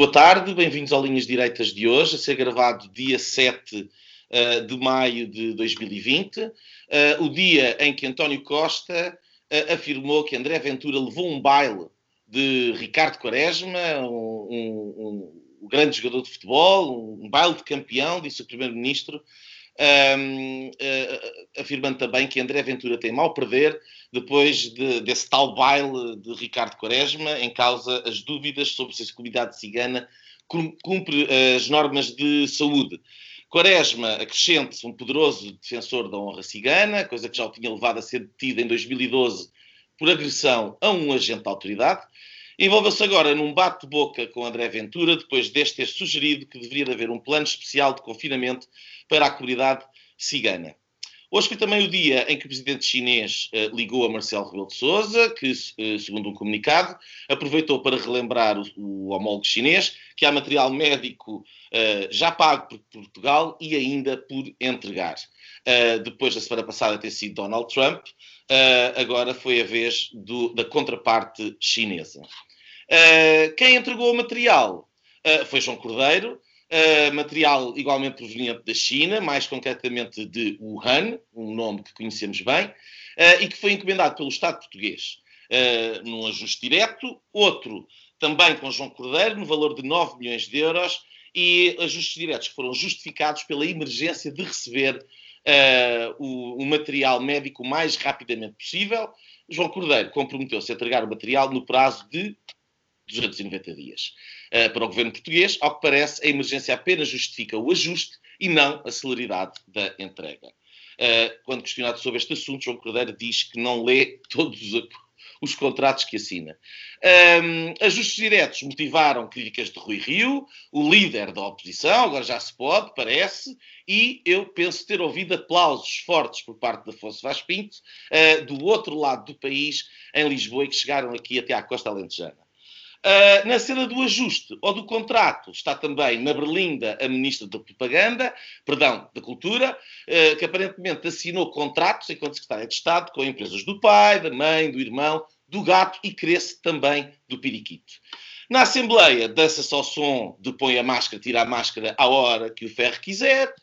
Boa tarde, bem-vindos ao Linhas Direitas de hoje, a ser gravado dia 7 uh, de maio de 2020, uh, o dia em que António Costa uh, afirmou que André Ventura levou um baile de Ricardo Quaresma, um, um, um grande jogador de futebol, um, baile de campeão, disse o Primeiro-Ministro, um, uh, afirmando também que André Ventura tem mal perder depois de, desse tal baile de Ricardo Quaresma, em causa as dúvidas sobre se a comunidade cigana cumpre as normas de saúde. Quaresma acrescente-se um poderoso defensor da honra cigana, coisa que já o tinha levado a ser detido em 2012 por agressão a um agente da autoridade. Envolveu-se agora num bate-boca com André Ventura, depois deste ter sugerido que deveria haver um plano especial de confinamento para a comunidade cigana. Hoje foi também o dia em que o presidente chinês uh, ligou a Marcelo Rebelo de Sousa, que, uh, segundo um comunicado, aproveitou para relembrar o, o homólogo chinês que há material médico uh, já pago por Portugal e ainda por entregar. depois da semana passada ter sido Donald Trump, agora foi a vez do, da contraparte chinesa. quem entregou o material foi João Cordeiro, Uh, material igualmente proveniente da China, mais concretamente de Wuhan, um nome que conhecemos bem, uh, e que foi encomendado pelo Estado português uh, num ajuste direto, outro também com João Cordeiro, no valor de 9 milhões de euros, e ajustes diretos que foram justificados pela emergência de receber o, o material médico o mais rapidamente possível. João Cordeiro comprometeu-se a entregar o material no prazo de 290 dias. Uh, para o governo português, ao que parece, a emergência apenas justifica o ajuste e não a celeridade da entrega. Uh, quando questionado sobre este assunto, João Cordeiro diz que não lê todos os, os contratos que assina. Um, ajustes diretos motivaram críticas de Rui Rio, o líder da oposição, agora já se pode, parece, e eu penso ter ouvido aplausos fortes por parte de Afonso Vaz Pinto, uh, do outro lado do país, em Lisboa, e que chegaram aqui até à Costa Alentejana. Uh, na cena do ajuste ou do contrato está também na Berlinda a Ministra da Propaganda, perdão, da Cultura, uh, que aparentemente assinou contratos enquanto Secretária de Estado com empresas do pai, da mãe, do irmão, do gato e cresce também do periquito. Na Assembleia, dança-se ao som de põe a máscara, tira a máscara à hora que o Ferro quiser.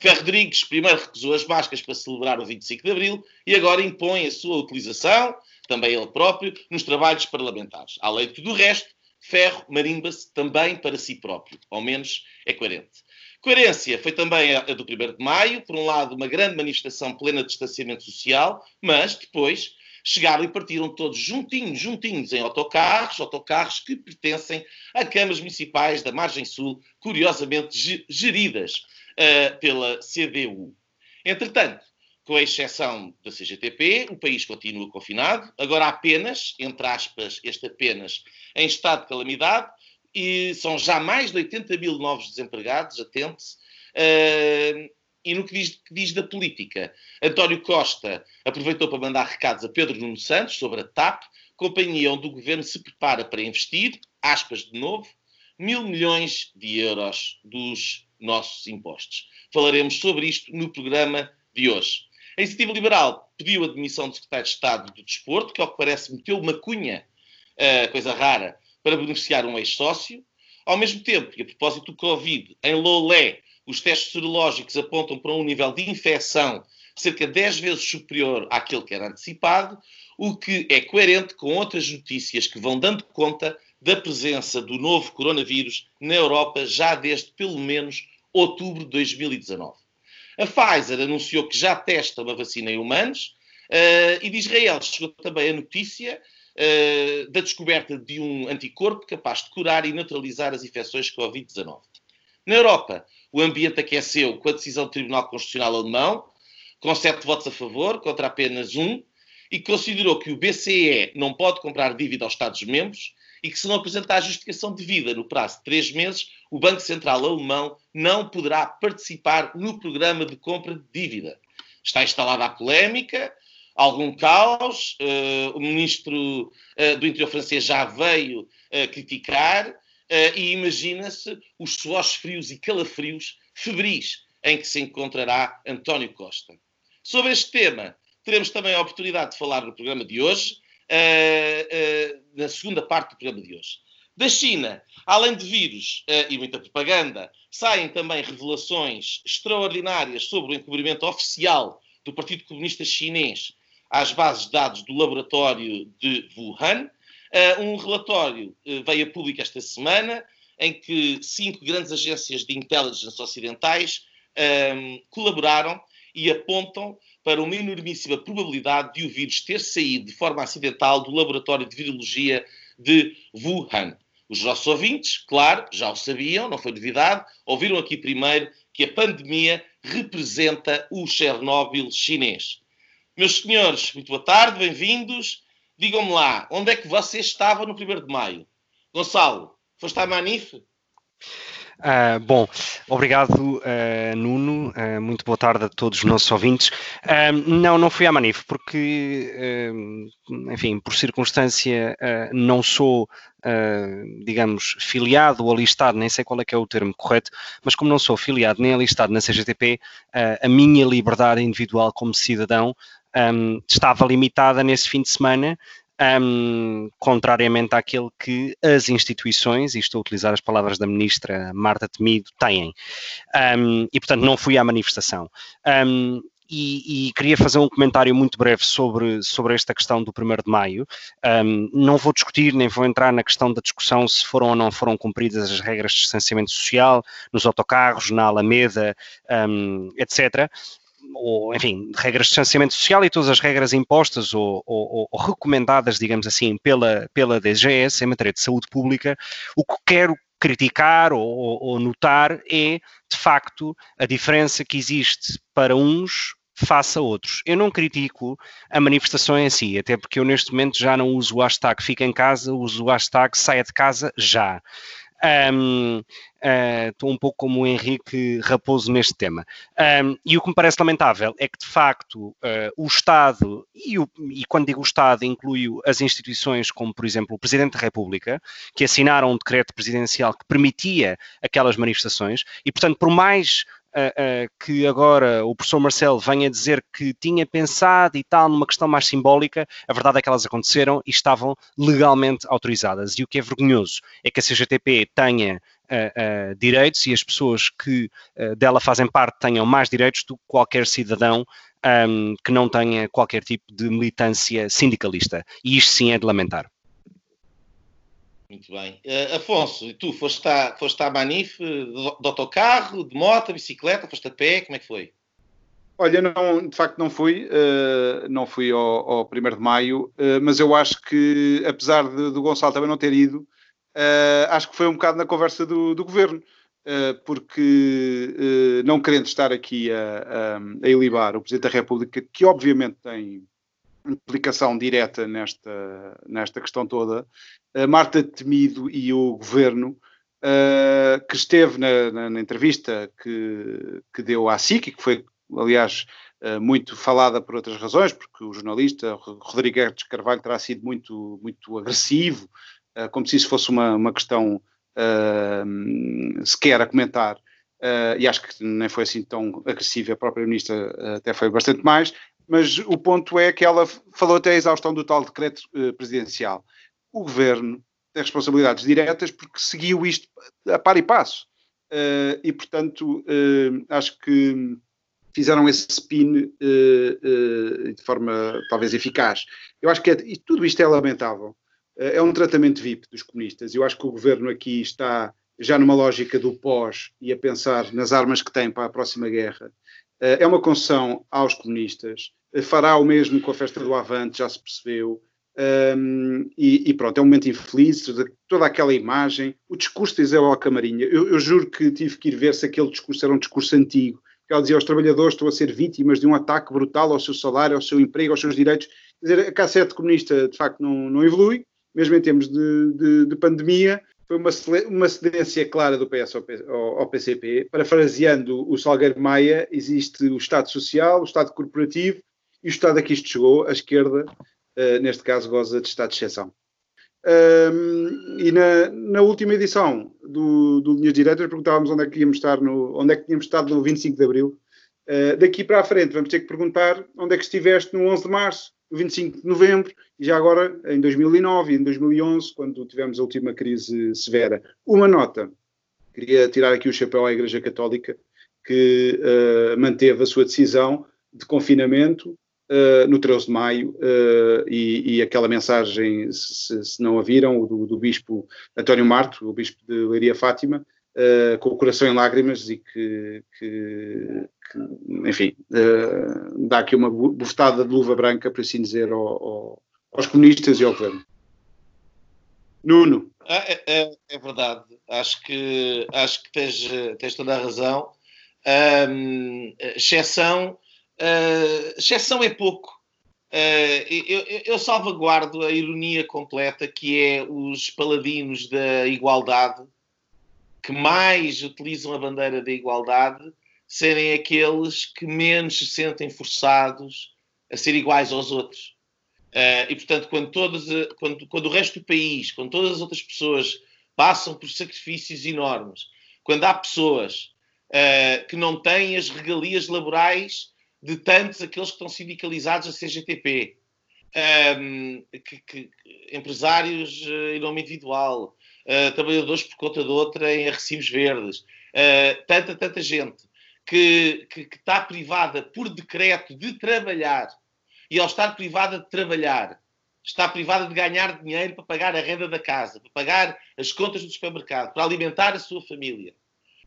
Ferro Rodrigues primeiro recusou as máscaras para celebrar o 25 de Abril e agora impõe a sua utilização também ele próprio, nos trabalhos parlamentares. Além de tudo o resto, Ferro marimba-se também para si próprio, ao menos é coerente. Coerência foi também a do 1 de maio, por um lado, uma grande manifestação plena de distanciamento social, mas depois chegaram e partiram todos juntinhos, juntinhos em autocarros, autocarros que pertencem a câmaras municipais da Margem Sul, curiosamente geridas uh, pela CDU. Entretanto, com a exceção da CGTP, o país continua confinado, agora apenas, entre aspas, este apenas, em estado de calamidade, e são já mais de 80 mil novos desempregados, atente-se, uh, e no que diz, que diz, da política, António Costa aproveitou para mandar recados a Pedro Nuno Santos sobre a TAP, companhia onde o governo se prepara para investir, aspas de novo, mil milhões de euros dos nossos impostos. Falaremos sobre isto no programa de hoje. A Iniciativa Liberal pediu a demissão do Secretário de Estado do Desporto, que ao que parece meteu uma cunha, uh, coisa rara, para beneficiar um ex-sócio. Ao mesmo tempo, e a propósito do Covid, em Lolé, os testes serológicos apontam para um nível de infecção cerca de 10 vezes superior àquele que era antecipado, o que é coerente com outras notícias que vão dando conta da presença do novo coronavírus na Europa já desde pelo menos outubro de 2019. A Pfizer anunciou que já testa uma vacina em humanos uh, e de Israel chegou também a notícia uh, da descoberta de um anticorpo capaz de curar e neutralizar as infecções Covid-19. Na Europa, o ambiente aqueceu com a decisão do Tribunal Constitucional Alemão, com sete votos a favor contra apenas um, e considerou que o BCE não pode comprar dívida aos Estados-membros e que, se não apresentar a justificação devida no prazo de três meses, o Banco Central alemão não poderá participar no programa de compra de dívida. Está instalada a polémica, algum caos. Uh, o ministro uh, do Interior francês já veio uh, criticar e imagina-se os suores frios e calafrios febris em que se encontrará António Costa. Sobre este tema, teremos também a oportunidade de falar no programa de hoje, na segunda parte do programa de hoje. Da China, além de vírus e muita propaganda, saem também revelações extraordinárias sobre o encobrimento oficial do Partido Comunista Chinês às bases de dados do laboratório de Wuhan. Uh, um relatório uh, veio a público esta semana em que cinco grandes agências de intelligence ocidentais um, colaboraram e apontam para uma enormíssima probabilidade de o vírus ter saído de forma acidental do laboratório de virologia de Wuhan. Os nossos ouvintes, claro, já o sabiam, não foi novidade, ouviram aqui primeiro que a pandemia representa o Chernobyl chinês. Meus senhores, muito boa tarde, bem-vindos. Digam-me lá, onde é que você estava no 1 de maio? Gonçalo, foste à Manif? Uh, bom, obrigado, uh, Nuno. Uh, muito boa tarde a todos os nossos ouvintes. não, não fui à Manif, porque, enfim, por circunstância, não sou, digamos, filiado ou alistado, nem sei qual é que é o termo correto, mas como não sou filiado nem alistado na CGTP, a minha liberdade individual como cidadão um, estava limitada nesse fim de semana, um, contrariamente àquele que as instituições, e estou a utilizar as palavras da ministra Marta Temido, têm. Um, e, portanto, não fui à manifestação. Um, e, e, queria fazer um comentário muito breve sobre, sobre esta questão do 1 de maio. Um, não vou discutir, nem vou entrar na questão da discussão se foram ou não foram cumpridas as regras de distanciamento social nos autocarros, na Alameda, um, etc ou, enfim, regras de distanciamento social e todas as regras impostas ou, ou, ou, recomendadas, digamos assim, pela, pela DGS em matéria de saúde pública, o que quero criticar ou, ou notar é, de facto, a diferença que existe para uns face a outros. Eu não critico a manifestação em si, até porque eu neste momento já não uso o hashtag fica em casa, uso o hashtag saia de casa já. Um, estou um pouco como o Henrique Raposo neste tema. Um, e o que me parece lamentável é que, de facto, uh, o Estado, e, o, e, quando digo Estado, inclui as instituições como, por exemplo, o Presidente da República, que assinaram um decreto presidencial que permitia aquelas manifestações, e, portanto, por mais uh, que agora o professor Marcelo venha dizer que tinha pensado e tal numa questão mais simbólica, a verdade é que elas aconteceram e estavam legalmente autorizadas. E o que é vergonhoso é que a CGTP tenha Uh, direitos e as pessoas que uh, dela fazem parte tenham mais direitos do que qualquer cidadão um, que não tenha qualquer tipo de militância sindicalista. E isto sim é de lamentar. Muito bem. Uh, Afonso, e tu foste à, foste à Manif de, de autocarro, de moto, bicicleta, foste a pé, como é que foi? Olha, não, de facto não fui, uh, não fui ao, ao 1 de Maio, uh, mas eu acho que, apesar de, do Gonçalo também não ter ido, uh, acho que foi um bocado na conversa do, do Governo, porque não querendo estar aqui a, a, a ilibar o Presidente da República, que obviamente tem implicação direta nesta, nesta questão toda, a Marta Temido e o governo, uh, que esteve na, na, na, entrevista que, que deu à SIC, que foi, aliás, uh, muito falada por outras razões, porque o jornalista Rodrigo Hertes Carvalho terá sido muito, muito agressivo, uh, como se isso fosse uma, uma questão sequer a comentar. Uh, e acho que nem foi assim tão agressiva, a própria ministra uh, até foi bastante mais, mas o ponto é que ela falou até a exaustão do tal decreto uh, presidencial. O governo tem responsabilidades diretas porque seguiu isto a par e passo. Uh, e, portanto, uh, acho que fizeram esse spin de forma talvez eficaz. Eu acho que é, e tudo isto é lamentável. É um tratamento VIP dos comunistas. Eu acho que o governo aqui está já numa lógica do pós e a pensar nas armas que tem para a próxima guerra. é uma concessão aos comunistas fará o mesmo com a festa do Avante, já se percebeu. Um, e, e, pronto, é um momento infeliz, toda aquela imagem, o discurso de Isabel Camarinha, eu, eu, juro que tive que ir ver se aquele discurso era um discurso antigo, que ela dizia aos trabalhadores estão a ser vítimas de um ataque brutal ao seu salário, ao seu emprego, aos seus direitos, quer dizer, a cassete comunista de facto não, não evolui, mesmo em termos de, de, de pandemia, foi uma, uma cedência clara do PS ao, ao, PCP. Parafraseando o Salgueiro Maia, existe o Estado Social, o Estado Corporativo e o Estado a que isto chegou, a esquerda, uh, neste caso, goza de Estado de exceção. Um, e na, na, última edição do, do Linhas Diretas perguntávamos onde é que íamos estar no, onde é que tínhamos estado no 25 de Abril. Uh, daqui para a frente vamos ter que perguntar onde é que estiveste no 11 de Março, 25 de Novembro e já agora em 2009 e em 2011, quando tivemos a última crise severa. Uma nota, queria tirar aqui o chapéu à Igreja Católica, que uh, manteve a sua decisão de confinamento uh, no 13 de maio, uh, e, e, aquela mensagem, se, se, não a viram, do, do bispo António Marto, o bispo de Leiria Fátima, com o coração em lágrimas e que, que, enfim, dá aqui uma bufetada de luva branca, por assim dizer, ao, ao, aos comunistas e ao governo. Nuno. É, é, é, verdade. Acho que, acho que tens, tens toda a razão. Um, exceção Uh, exceção é pouco. Uh, eu, eu, salvaguardo a ironia completa que é os paladinos da igualdade que mais utilizam a bandeira da igualdade serem aqueles que menos se sentem forçados a ser iguais aos outros. Uh, e, portanto, quando, todos, quando, quando o resto do país, quando todas as outras pessoas passam por sacrifícios enormes, quando há pessoas uh, que não têm as regalias laborais de tantos aqueles que estão sindicalizados a CGTP, um, que, que, empresários em nome individual, uh, trabalhadores por conta de outra em recibos verdes, tanta, tanta gente que, que, que está privada por decreto de trabalhar e ao estar privada de trabalhar, está privada de ganhar dinheiro para pagar a renda da casa, para pagar as contas do supermercado, para alimentar a sua família.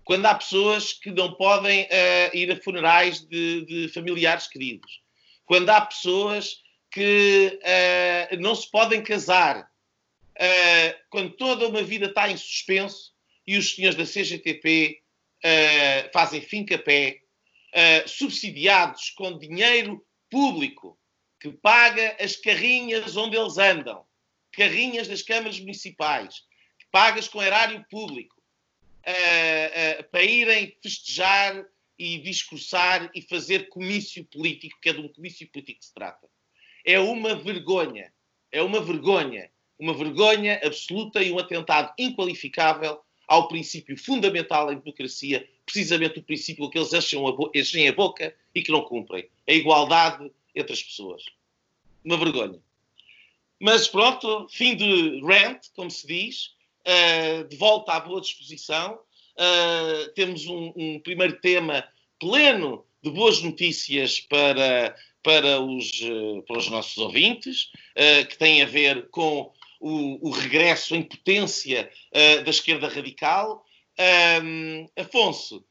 Quando há pessoas que não podem uh, ir a funerais de, de, familiares queridos, quando há pessoas que uh, não se podem casar, uh, quando toda uma vida está em suspenso e os senhores da CGTP fazem fim-capé, subsidiados com dinheiro público que paga as carrinhas onde eles andam, carrinhas das câmaras municipais, pagas com erário público uh, uh, para irem festejar e discursar e fazer comício político, que é de um comício político que se trata. É uma vergonha, é uma vergonha, uma vergonha absoluta e um atentado inqualificável ao princípio fundamental da democracia, precisamente o princípio que eles acham a, enchem a boca e que não cumprem, a igualdade entre as pessoas. Uma vergonha. Mas pronto, fim de rant, como se diz. Uh, de volta à boa disposição. Uh, temos um, um, primeiro tema pleno de boas notícias para, para, os, uh, para os nossos ouvintes, que tem a ver com o, o regresso em potência da esquerda radical. Afonso,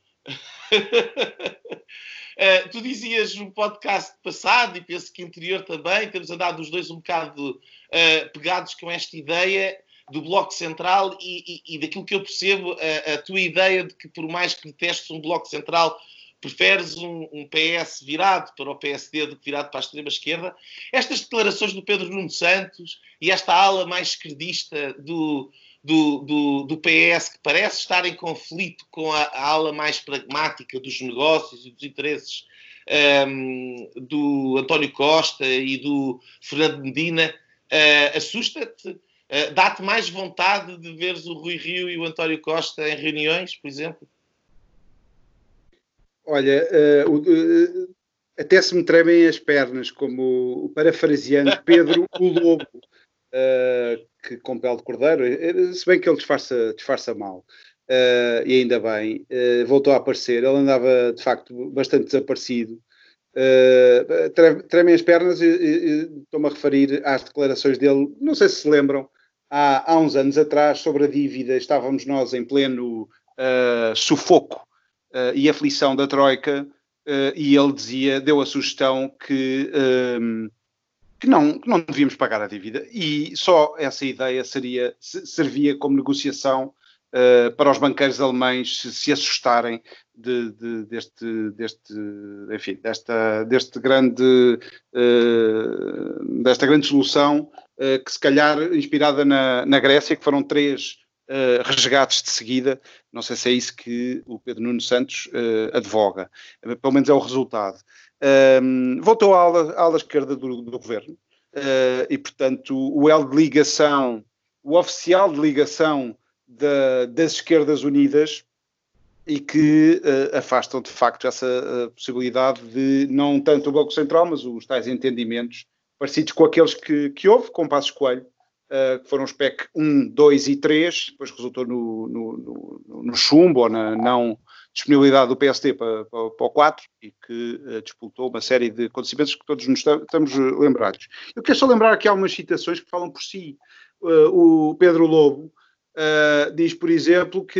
Uh, tu dizias no podcast passado, e penso que anterior também, temos andado os dois um bocado uh, pegados com esta ideia do Bloco Central e, e, e daquilo que eu percebo, a, a, tua ideia de que, por mais que detestes um Bloco Central, preferes um, um, PS virado para o PSD do que virado para a extrema-esquerda. Estas declarações do Pedro Nuno Santos e esta ala mais esquerdista do, do, do, do PS, que parece estar em conflito com a, a ala mais pragmática dos negócios e dos interesses um, do António Costa e do Fernando Medina, uh, assusta-te? Uh, Dá-te mais vontade de veres o Rui Rio e o António Costa em reuniões, por exemplo? Olha, uh, uh, até se me tremem as pernas, como o parafraseando Pedro o Lobo, que com pele de cordeiro, se bem que ele disfarça, disfarça mal. e ainda bem, voltou a aparecer. Ele andava de facto bastante desaparecido. Uh, tremem as pernas e, e estou-me a referir às declarações dele, não sei se se lembram, há, há uns anos atrás, sobre a dívida, estávamos nós em pleno uh, sufoco uh, e aflição da Troika, uh, e ele dizia, deu a sugestão que, um, que, não, que não devíamos pagar a dívida, e só essa ideia seria, servia como negociação Uh, para os banqueiros alemães se, se assustarem de, de, deste, deste, enfim, desta, deste grande, uh, desta grande solução uh, que se calhar inspirada na, na Grécia, que foram três uh, resgates de seguida. Não sei se é isso que o Pedro Nuno Santos uh, advoga. pelo menos é o resultado. Um, voltou à ala, à ala esquerda do, do governo e, portanto, o L de ligação, o oficial de ligação da, das esquerdas unidas e que uh, afastam de facto essa uh, possibilidade de não tanto o Bloco Central, mas os tais entendimentos parecidos com aqueles que, que houve com Passos Coelho, uh, que foram os PEC 1, 2 e 3, depois resultou no, no, no, no chumbo ou na não disponibilidade do PSD para, para, para o 4 e que disputou uma série de acontecimentos que todos nos estamos lembrados. Eu quero só lembrar aqui algumas citações que falam por si. o Pedro Lobo, Uh, diz, por exemplo, que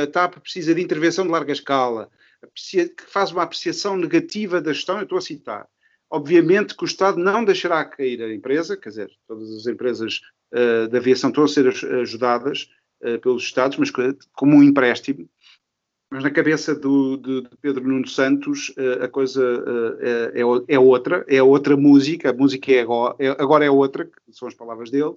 a uh, TAP precisa de intervenção de larga escala, que faz uma apreciação negativa da gestão, eu estou a citar. Obviamente que o Estado não deixará cair a empresa, quer dizer, todas as empresas uh, da aviação estão a ser ajudadas uh, pelos Estados, mas como um empréstimo. Mas na cabeça do, de, de Pedro Nuno Santos a coisa é, é, é, outra, é outra música, a música é agora, é, agora é outra, que são as palavras dele,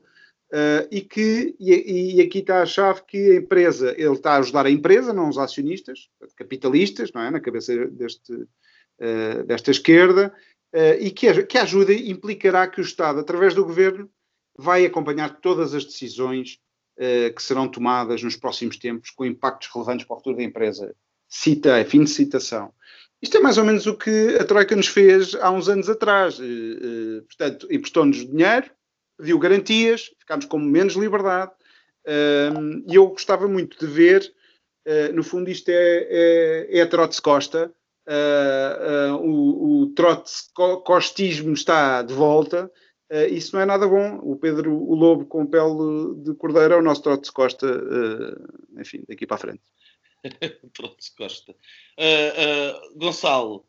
Uh, e que e, e, aqui está a chave que a empresa ele está a ajudar a empresa, não os acionistas, capitalistas, não é, na cabeça deste uh, desta esquerda uh, e que, que a ajuda implicará que o Estado, através do governo, vai acompanhar todas as decisões que serão tomadas nos próximos tempos com impactos relevantes para o futuro da empresa. Cita, é fim de citação. Isto é mais ou menos o que a Troika nos fez há uns anos atrás. portanto, emprestou-nos dinheiro, pediu garantias, ficámos com menos liberdade. e eu gostava muito de ver, uh, no fundo, isto é, é, é a Trots Costa. Uh, uh, o, o trotscostismo está de volta. Isso não é nada bom. O Pedro, o Lobo com pele de cordeiro, é o nosso Trots Costa, enfim, daqui para a frente. Trots Costa. Gonçalo,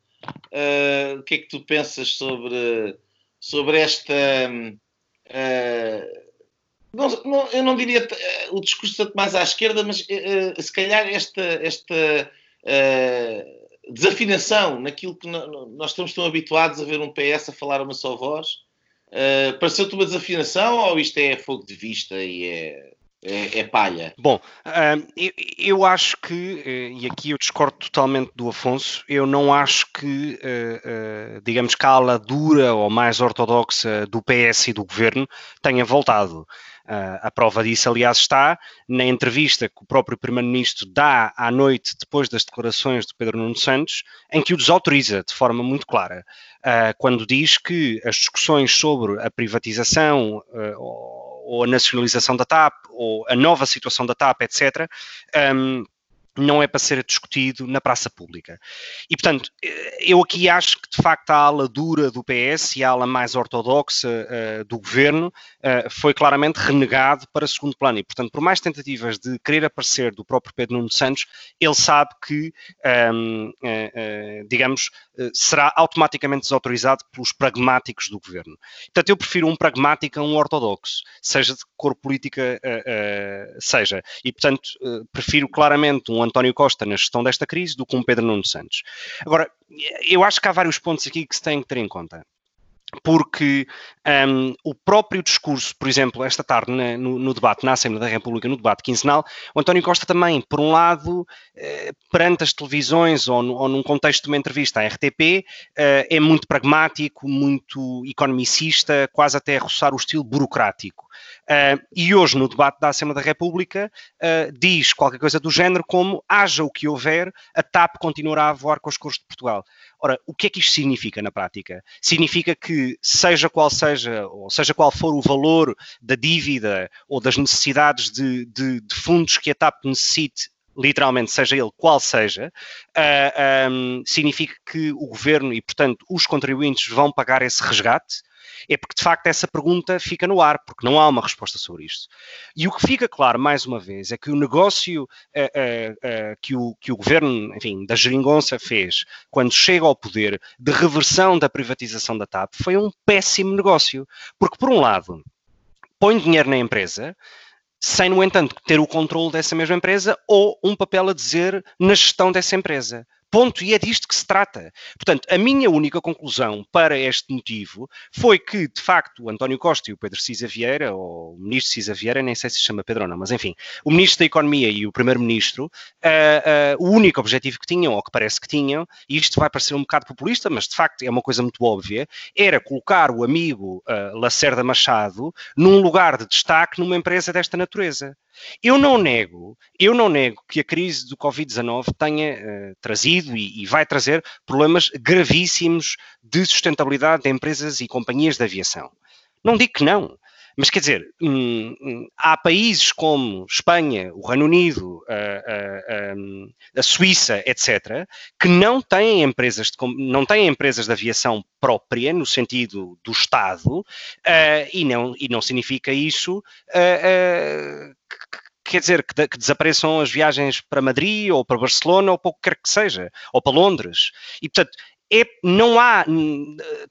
o que é que tu pensas sobre, sobre esta. Uh, não, não, eu não diria uh, o discurso tanto mais à esquerda, mas uh, se calhar esta, esta desafinação naquilo que nós estamos tão habituados a ver um PS a falar uma só voz. Pareceu-te uma desafinação ou isto é fogo de vista e é é, é palha. Bom, uh, eu, eu, acho que, uh, e aqui eu discordo totalmente do Afonso, eu não acho que, uh, digamos que a ala dura ou mais ortodoxa do PS e do governo tenha voltado. A prova disso, aliás, está na entrevista que o próprio Primeiro-Ministro dá à noite depois das declarações de Pedro Nuno Santos, em que o desautoriza de forma muito clara, quando diz que as discussões sobre a privatização ou a nacionalização da TAP, ou a nova situação da TAP, etc., não é para ser discutido na praça pública. E, portanto, eu aqui acho que, de facto, a ala dura do PS e a ala mais ortodoxa uh, do governo uh, foi claramente renegado para segundo plano. E, portanto, por mais tentativas de querer aparecer do próprio Pedro Nuno Santos, ele sabe que, um, uh, eh, digamos, será automaticamente desautorizado pelos pragmáticos do governo. Portanto, eu prefiro um pragmático a um ortodoxo, seja de cor política seja. E, portanto, prefiro claramente um António Costa na gestão desta crise do que um Pedro Nuno Santos. Agora, eu acho que há vários pontos aqui que se têm que ter em conta porque um, o próprio discurso, por exemplo, esta tarde na, no, no, debate na Assembleia da República, no debate quinzenal, o António Costa também, por um lado, eh, perante as televisões ou, no, ou, num contexto de uma entrevista à RTP, eh, é muito pragmático, muito economicista, quase até a roçar o estilo burocrático. Uh, e hoje, no debate da Assembleia da República, uh, diz qualquer coisa do género como haja o que houver, a TAP continuará a voar com os cursos de Portugal. Ora, o que é que isto significa na prática? Significa que, seja qual seja, ou seja qual for o valor da dívida ou das necessidades de, de, de fundos que a TAP necessite literalmente, seja ele qual seja, uh, ah, um, significa que o governo e, portanto, os contribuintes vão pagar esse resgate é porque de facto essa pergunta fica no ar, porque não há uma resposta sobre isto. E o que fica claro, mais uma vez, é que o negócio uh, uh, que, o, que o governo, enfim, da geringonça fez quando chega ao poder de reversão da privatização da TAP foi um péssimo negócio. Porque, por um lado, põe dinheiro na empresa, sem, no entanto, ter o controle dessa mesma empresa ou um papel a dizer na gestão dessa empresa. Ponto. E é disto que se trata. Portanto, a minha única conclusão para este motivo foi que, de facto, o António Costa e o Pedro Cisa Vieira, ou o ministro Cisa Vieira, nem sei se se chama Pedro ou não, mas enfim, o ministro da Economia e o primeiro-ministro, uh, uh, o único objetivo que tinham, ou que parece que tinham, e isto vai parecer um bocado populista, mas de facto é uma coisa muito óbvia, era colocar o amigo uh, Lacerda Machado num lugar de destaque numa empresa desta natureza. Eu não nego, eu não nego que a crise do Covid-19 tenha uh, trazido e, e, vai trazer problemas gravíssimos de sustentabilidade de empresas e companhias de aviação. Não digo que não. Mas quer dizer, hum, hum, há países como Espanha, o Reino Unido, a, a, a, Suíça, etc., que não têm empresas de, não têm empresas de aviação própria, no sentido do Estado, uh, e, não, e não significa isso uh, uh, quer dizer que, de, que, desapareçam as viagens para Madrid ou para Barcelona ou para o que quer que seja, ou para Londres. E, portanto, é, não há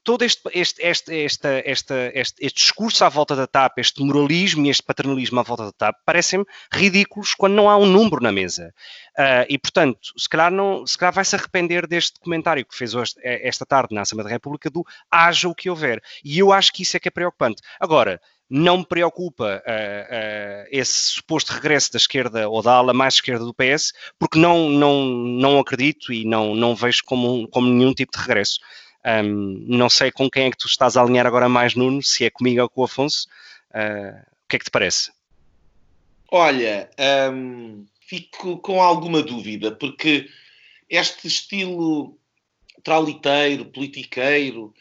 todo este, este, este, este, este, este, discurso à volta da TAP, este moralismo e este paternalismo à volta da TAP, parecem-me ridículos quando não há um número na mesa. Uh, e, portanto, se calhar, não, se calhar vai se arrepender deste comentário que fez hoje, esta tarde na Assembleia da República do haja o que houver. E eu acho que isso é que é preocupante. Agora, não me preocupa uh, uh, esse suposto regresso da esquerda ou da ala mais esquerda do PS, porque não, não, não acredito e não, não vejo como, como nenhum tipo de regresso. Um, não sei com quem é que tu estás a alinhar agora mais, Nuno, se é comigo ou com o Afonso. Uh, o que é que te parece? Olha, um, fico com alguma dúvida, porque este estilo trauliteiro, politiqueiro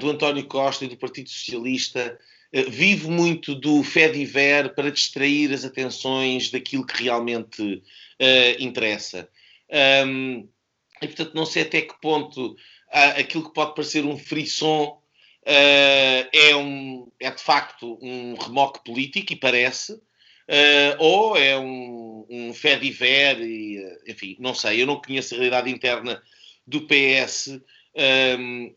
do António Costa e do Partido Socialista vive muito do fé diver para distrair as atenções daquilo que realmente uh, interessa. Um, e, portanto, não sei até que ponto uh, aquilo que pode parecer um frisson uh, é, um, é, de facto, um remoque político, e parece, ou é um, um fé diver, e, enfim, não sei, eu não conheço a realidade interna do PS um,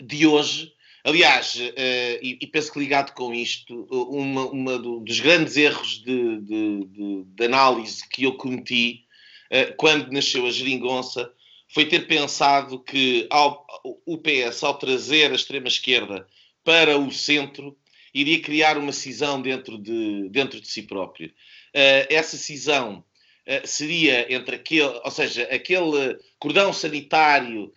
de hoje, Aliás, uh, e, e, penso que ligado com isto, uma, uma do, dos grandes erros de, de, de, de, análise que eu cometi uh, quando nasceu a geringonça foi ter pensado que ao, o PS, ao trazer a extrema-esquerda para o centro, iria criar uma cisão dentro de, dentro de si próprio. Uh, essa cisão seria entre aquele, ou seja, aquele cordão sanitário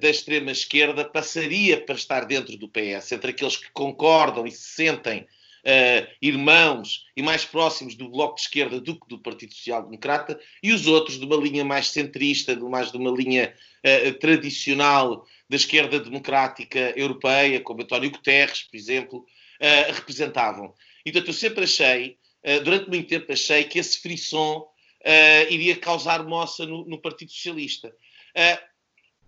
da extrema-esquerda passaria para estar dentro do PS, entre aqueles que concordam e se sentem uh, irmãos e mais próximos do Bloco de Esquerda do que do Partido Social Democrata, e os outros de uma linha mais centrista, de mais de uma linha uh, tradicional da esquerda democrática europeia, como António Guterres, por exemplo, representavam. Então, eu sempre achei, durante muito tempo achei que esse frisson iria causar moça no, no Partido Socialista.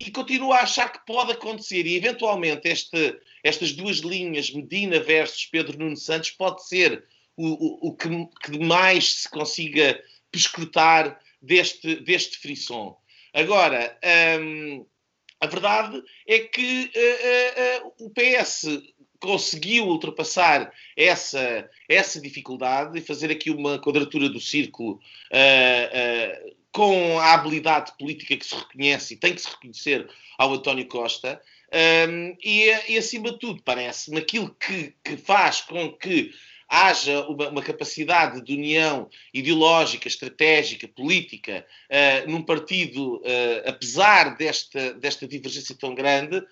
E continuo a achar que pode acontecer e eventualmente este, estas duas linhas, Medina versus Pedro Nuno Santos, pode ser o, o, o que, que, mais se consiga pescrutar deste, deste frisson. Agora, hum, a verdade é que uh, uh, uh, o PS conseguiu ultrapassar essa, essa dificuldade e fazer aqui uma quadratura do círculo com a habilidade política que se reconhece e tem que se reconhecer ao António Costa, um, e, e, acima de tudo, parece-me aquilo que, que, faz com que haja uma, uma, capacidade de união ideológica, estratégica, política uh, num partido, uh, apesar desta, desta divergência tão grande, uh,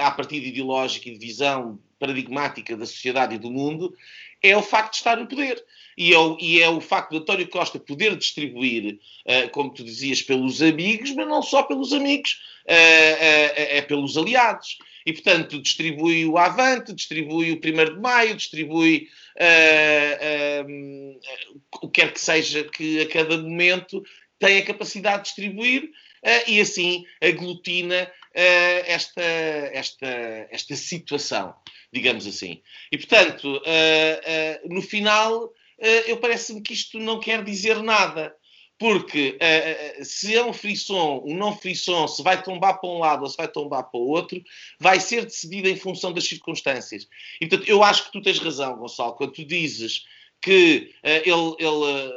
à partida ideológica e de visão paradigmática da sociedade e do mundo, é o facto de estar no poder. E é, o, e é o facto de António Costa poder distribuir, uh, como tu dizias, pelos amigos, mas não só pelos amigos, uh, uh, é pelos aliados. E, portanto, distribui o Avante, distribui o 1 de Maio, distribui um, o que quer que seja que a cada momento tem a capacidade de distribuir e assim aglutina esta, esta, esta situação digamos assim. E, portanto, uh, uh, no final, eu parece-me que isto não quer dizer nada. Porque se é um frisson, um não frisson, se vai tombar para um lado ou se vai tombar para o outro, vai ser decidido em função das circunstâncias. E, portanto, eu acho que tu tens razão, Gonçalo, quando tu dizes que ele, ele,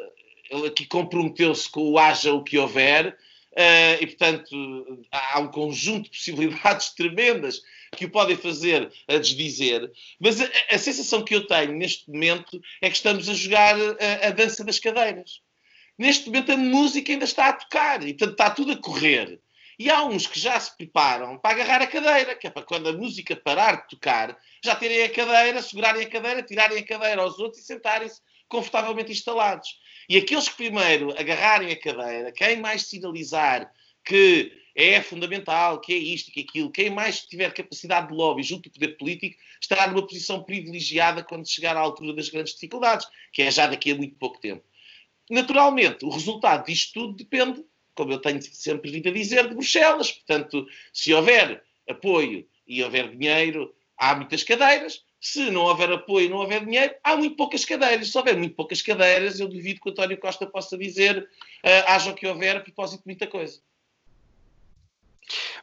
ele aqui comprometeu-se com o haja o que houver, Uh, e, portanto, há um conjunto de possibilidades tremendas que o podem fazer a desdizer, mas a, a sensação que eu tenho neste momento é que estamos a jogar a, a, dança das cadeiras. Neste momento a música ainda está a tocar e, portanto, está tudo a correr. E há uns que já se preparam para agarrar a cadeira, que é para quando a música parar de tocar, já terem a cadeira, segurarem a cadeira, tirarem a cadeira aos outros e sentarem-se confortavelmente instalados. E aqueles que primeiro agarrarem a cadeira, quem mais sinalizar que é fundamental, que é isto, que é aquilo, quem mais tiver capacidade de lobby junto do poder político, estará numa posição privilegiada quando chegar à altura das grandes dificuldades, que é já daqui a muito pouco tempo. Naturalmente, o resultado disto tudo depende, como eu tenho sempre vindo a dizer, de Bruxelas. Portanto, se houver apoio e houver dinheiro, há muitas cadeiras. Se não houver apoio não houver dinheiro, há muito poucas cadeiras. Se houver muito poucas cadeiras, eu duvido que o António Costa possa dizer uh, haja o que houver a propósito de muita coisa.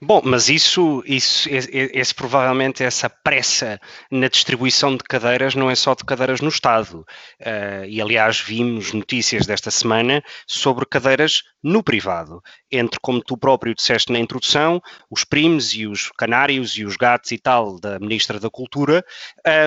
Bom, mas isso, isso esse, esse, provavelmente essa pressa na distribuição de cadeiras não é só de cadeiras no Estado. Uh, e aliás vimos notícias desta semana sobre cadeiras no privado, entre como tu próprio disseste na introdução, os primos e os canários e os gatos e tal da Ministra da Cultura,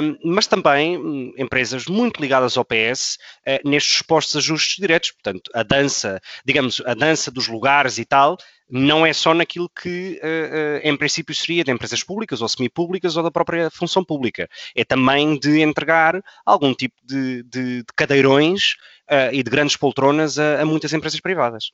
um, mas também um, empresas muito ligadas ao PS uh, ah, nestes supostos ajustes diretos. Portanto, a dança, digamos, a dança dos lugares e tal, não é só naquilo que, uh, uh, em princípio, seria de empresas públicas ou semipúblicas ou da própria função pública. É também de entregar algum tipo de, de, de cadeirões uh, e de grandes poltronas a, a muitas empresas privadas.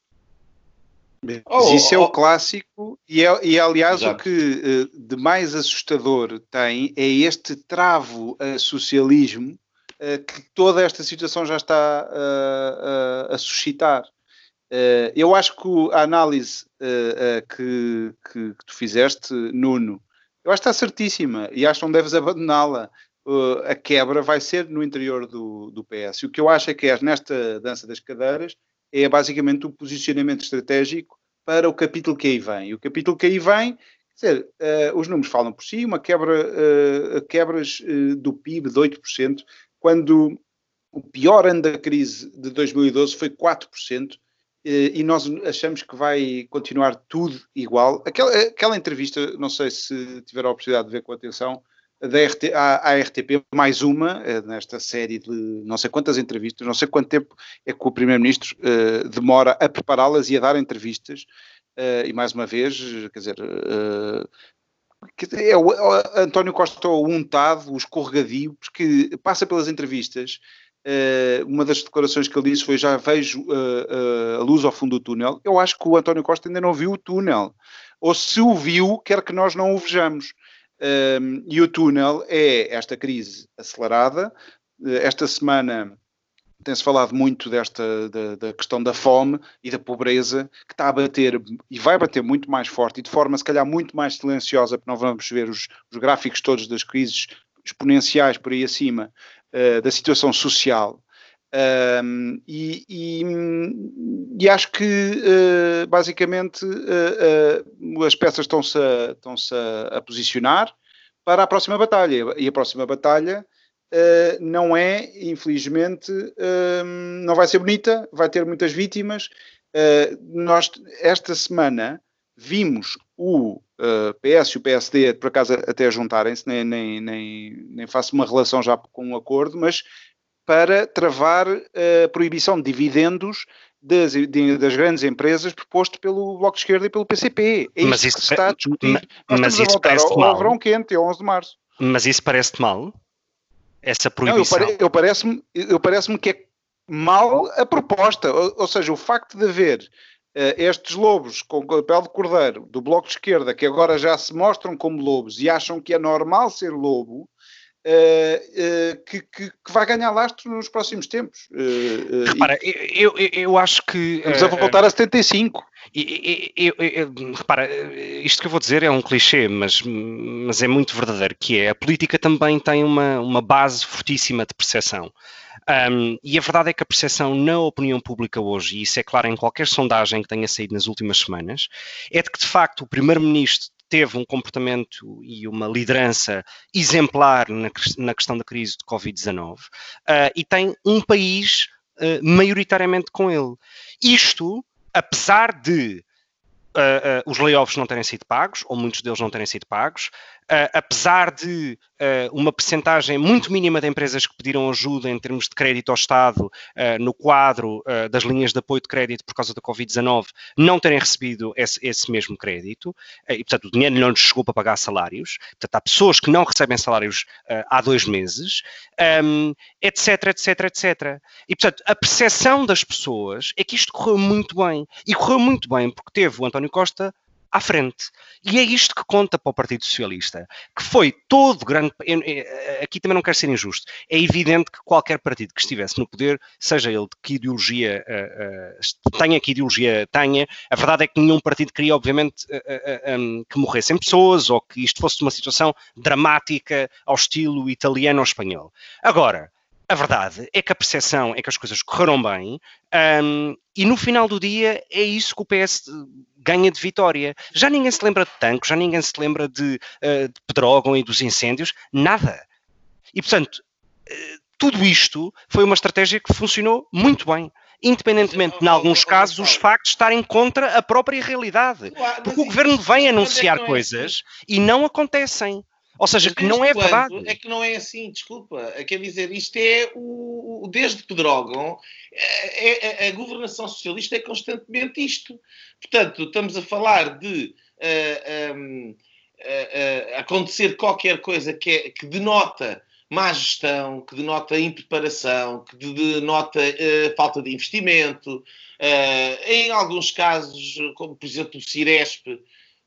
Oh, isso é oh, o clássico, e, é, e é, aliás Exato. o que de mais assustador tem é este travo a socialismo que toda esta situação já está a suscitar. Uh, eu acho que a análise uh, uh, que, que, que, tu fizeste, Nuno, eu acho que está certíssima e acho que não deves abandoná-la. a quebra vai ser no interior do, do PS. E o que eu acho é que é nesta dança das cadeiras é basicamente o posicionamento estratégico para o capítulo que aí vem. E o capítulo que aí vem, dizer, os números falam por si, uma quebra, quebras do PIB de 8%, quando o pior ano da crise de 2012 foi 4%, eh, e nós achamos que vai continuar tudo igual. Aquela, aquela entrevista, não sei se tiveram a oportunidade de ver com atenção, da RT, à, à, RTP, mais uma, eh, nesta série de não sei quantas entrevistas, não sei quanto tempo é que o Primeiro-Ministro uh, demora a prepará-las e a dar entrevistas, uh, e mais uma vez, quer dizer, uh, é o, António Costa o untado, o escorregadio, porque passa pelas entrevistas uma das declarações que ele disse foi: Já vejo uh, uh, a luz ao fundo do túnel. Eu acho que o António Costa ainda não viu o túnel. Ou se o viu, quer que nós não o vejamos. Ehm, e o túnel é esta crise acelerada. esta semana tem-se falado muito desta da, da, questão da fome e da pobreza que está a bater e vai bater muito mais forte e de forma se calhar muito mais silenciosa, porque não vamos ver os, os gráficos todos das crises exponenciais por aí acima, uh, da situação social. Um, e, e, e, acho que uh, basicamente uh, as peças estão-se a, estão a, a, posicionar para a próxima batalha. E a próxima batalha não é, infelizmente, não vai ser bonita, vai ter muitas vítimas. nós, esta semana, vimos o uh, PS e o PSD, por acaso, até juntarem-se, nem, nem, nem, nem faço uma relação já com um acordo, mas para travar a proibição de dividendos das, de, das, grandes empresas proposto pelo Bloco de Esquerda e pelo PCP. É mas isso que se está a discutir. Mas, Nós mas isso parece ao, mal. ao verão quente, ao 11 de março. Mas isso parece-te mal? Essa proibição? Não, eu, pare, eu parece-me parece que é mal a proposta. Ou, ou, seja, o facto de haver estes lobos com papel de cordeiro do Bloco de Esquerda, que agora já se mostram como lobos e acham que é normal ser lobo, Uh, uh, que, que, que, vai ganhar lastro nos próximos tempos. Uh, repara, e... eu, eu, eu, acho que. Vamos a voltar a 75. Eu, eu, repara, isto que eu vou dizer é um clichê, mas, mas é muito verdadeiro, que é a política também tem uma, uma base fortíssima de percepção. Um, e a verdade é que a percepção na opinião pública hoje, e isso é claro em qualquer sondagem que tenha saído nas últimas semanas, é de que de facto o primeiro-ministro teve um comportamento e uma liderança exemplar na, na questão da crise de Covid-19 uh, e tem um país uh, maioritariamente com ele. Isto, apesar de uh, os layoffs não terem sido pagos, ou muitos deles não terem sido pagos, Uh, apesar de uh, uma percentagem muito mínima de empresas que pediram ajuda em termos de crédito ao Estado uh, no quadro das linhas de apoio de crédito por causa da Covid-19, não terem recebido esse, esse mesmo crédito, e portanto o dinheiro não lhes chegou para pagar salários, portanto há pessoas que não recebem salários há dois meses, um, etc, etc, etc. E portanto a percepção das pessoas é que isto correu muito bem, e correu muito bem porque teve o António Costa à frente. E é isto que conta para o Partido Socialista, que foi todo grande. Aqui também não quero ser injusto. É evidente que qualquer partido que estivesse no poder, seja ele de que ideologia uh, uh, tenha, que ideologia tenha, a verdade é que nenhum partido queria, obviamente, uh, um, que morressem pessoas ou que isto fosse uma situação dramática ao estilo italiano ou espanhol. Agora, a verdade é que a percepção é que as coisas correram bem um, e no final do dia é isso que o PS ganha de vitória. Já ninguém se lembra de tanques, já ninguém se lembra de, uh, de Pedrógão e dos incêndios, nada. E portanto, uh, tudo isto foi uma estratégia que funcionou muito bem independentemente, em alguns casos, os factos estarem contra a própria realidade. Porque o governo vem anunciar é coisas e não acontecem. Ou seja, que não é verdade. É que não é assim, desculpa. Quer dizer, isto é o, o desde Pedrógão, é, é, a governação socialista é constantemente isto. Portanto, estamos a falar de uh, eh, um, uh, uh, acontecer qualquer coisa que, é, que denota má gestão, que denota impreparação, que denota uh, falta de investimento. Uh, em alguns casos, como por exemplo o Ciresp,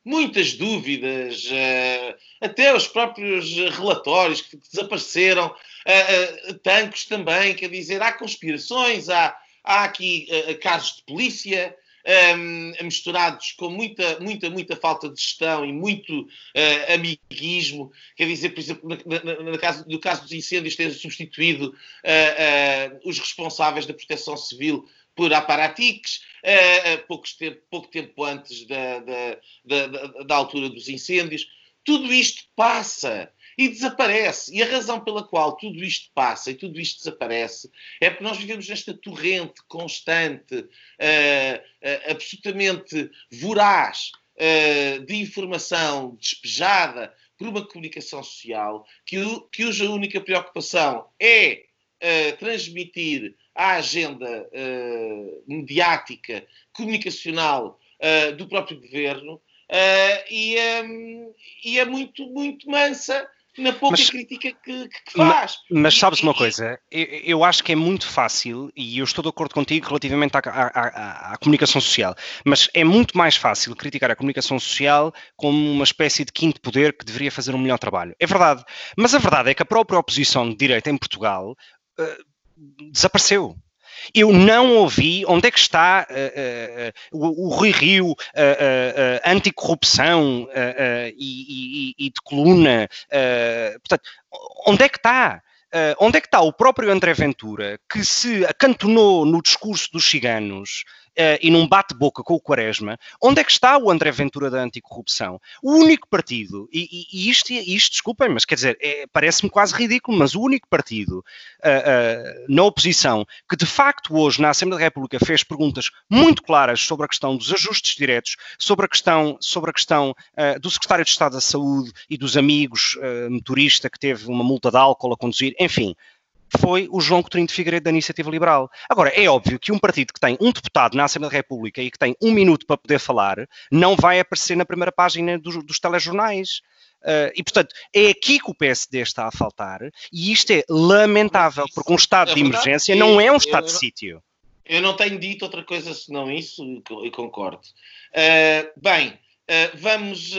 muitas dúvidas, uh, até os próprios relatórios que desapareceram, uh, uh, tanques também, quer dizer, há conspirações, há, há aqui casos de polícia. Misturados com muita, muita, muita falta de gestão e muito amiguismo, quer dizer, por exemplo, no, caso, no caso dos incêndios, ter substituído os responsáveis da proteção civil por aparatiques, uh, poucos tempo, pouco tempo antes da, da, da, da, altura dos incêndios. Tudo isto passa e desaparece. E a razão pela qual tudo isto passa e tudo isto desaparece é porque nós vivemos nesta torrente constante, uh, absolutamente voraz de informação despejada por uma comunicação social que, que cuja única preocupação é transmitir à agenda uh, mediática, comunicacional uh, do próprio governo uh, e, um, e, é muito, muito mansa na pouca mas, crítica que, que faz. Mas, mas sabes e, uma coisa, eu, eu, acho que é muito fácil, e eu estou de acordo contigo relativamente à, à, à, à, comunicação social, mas é muito mais fácil criticar a comunicação social como uma espécie de quinto poder que deveria fazer um melhor trabalho. É verdade. Mas a verdade é que a própria oposição de direita em Portugal uh, desapareceu. Eu não ouvi onde é que está uh, uh, o, o Rui Rio, uh, anticorrupção e, e, e, de coluna. portanto, onde é que está? onde é que está o próprio André Ventura, que se acantonou no discurso dos ciganos uh, e num bate-boca com o Quaresma, onde é que está o André Ventura da anticorrupção? O único partido, e, e, isto, isto, desculpem, mas quer dizer, é, parece-me quase ridículo, mas o único partido uh, uh, na oposição que de facto hoje na Assembleia da República fez perguntas muito claras sobre a questão dos ajustes diretos, sobre a questão, sobre a questão do Secretário de Estado da Saúde e dos amigos motorista que teve uma multa de álcool a conduzir, enfim, foi o João Coutinho de Figueiredo da Iniciativa Liberal. Agora, é óbvio que um partido que tem um deputado na Assembleia da República e que tem um minuto para poder falar, não vai aparecer na primeira página dos, dos telejornais. Uh, e, portanto, é aqui que o PSD está a faltar, e isto é lamentável, porque um estado é de emergência não é um estado de sítio. Eu não tenho dito outra coisa senão isso, e concordo. Uh, bem, uh, vamos,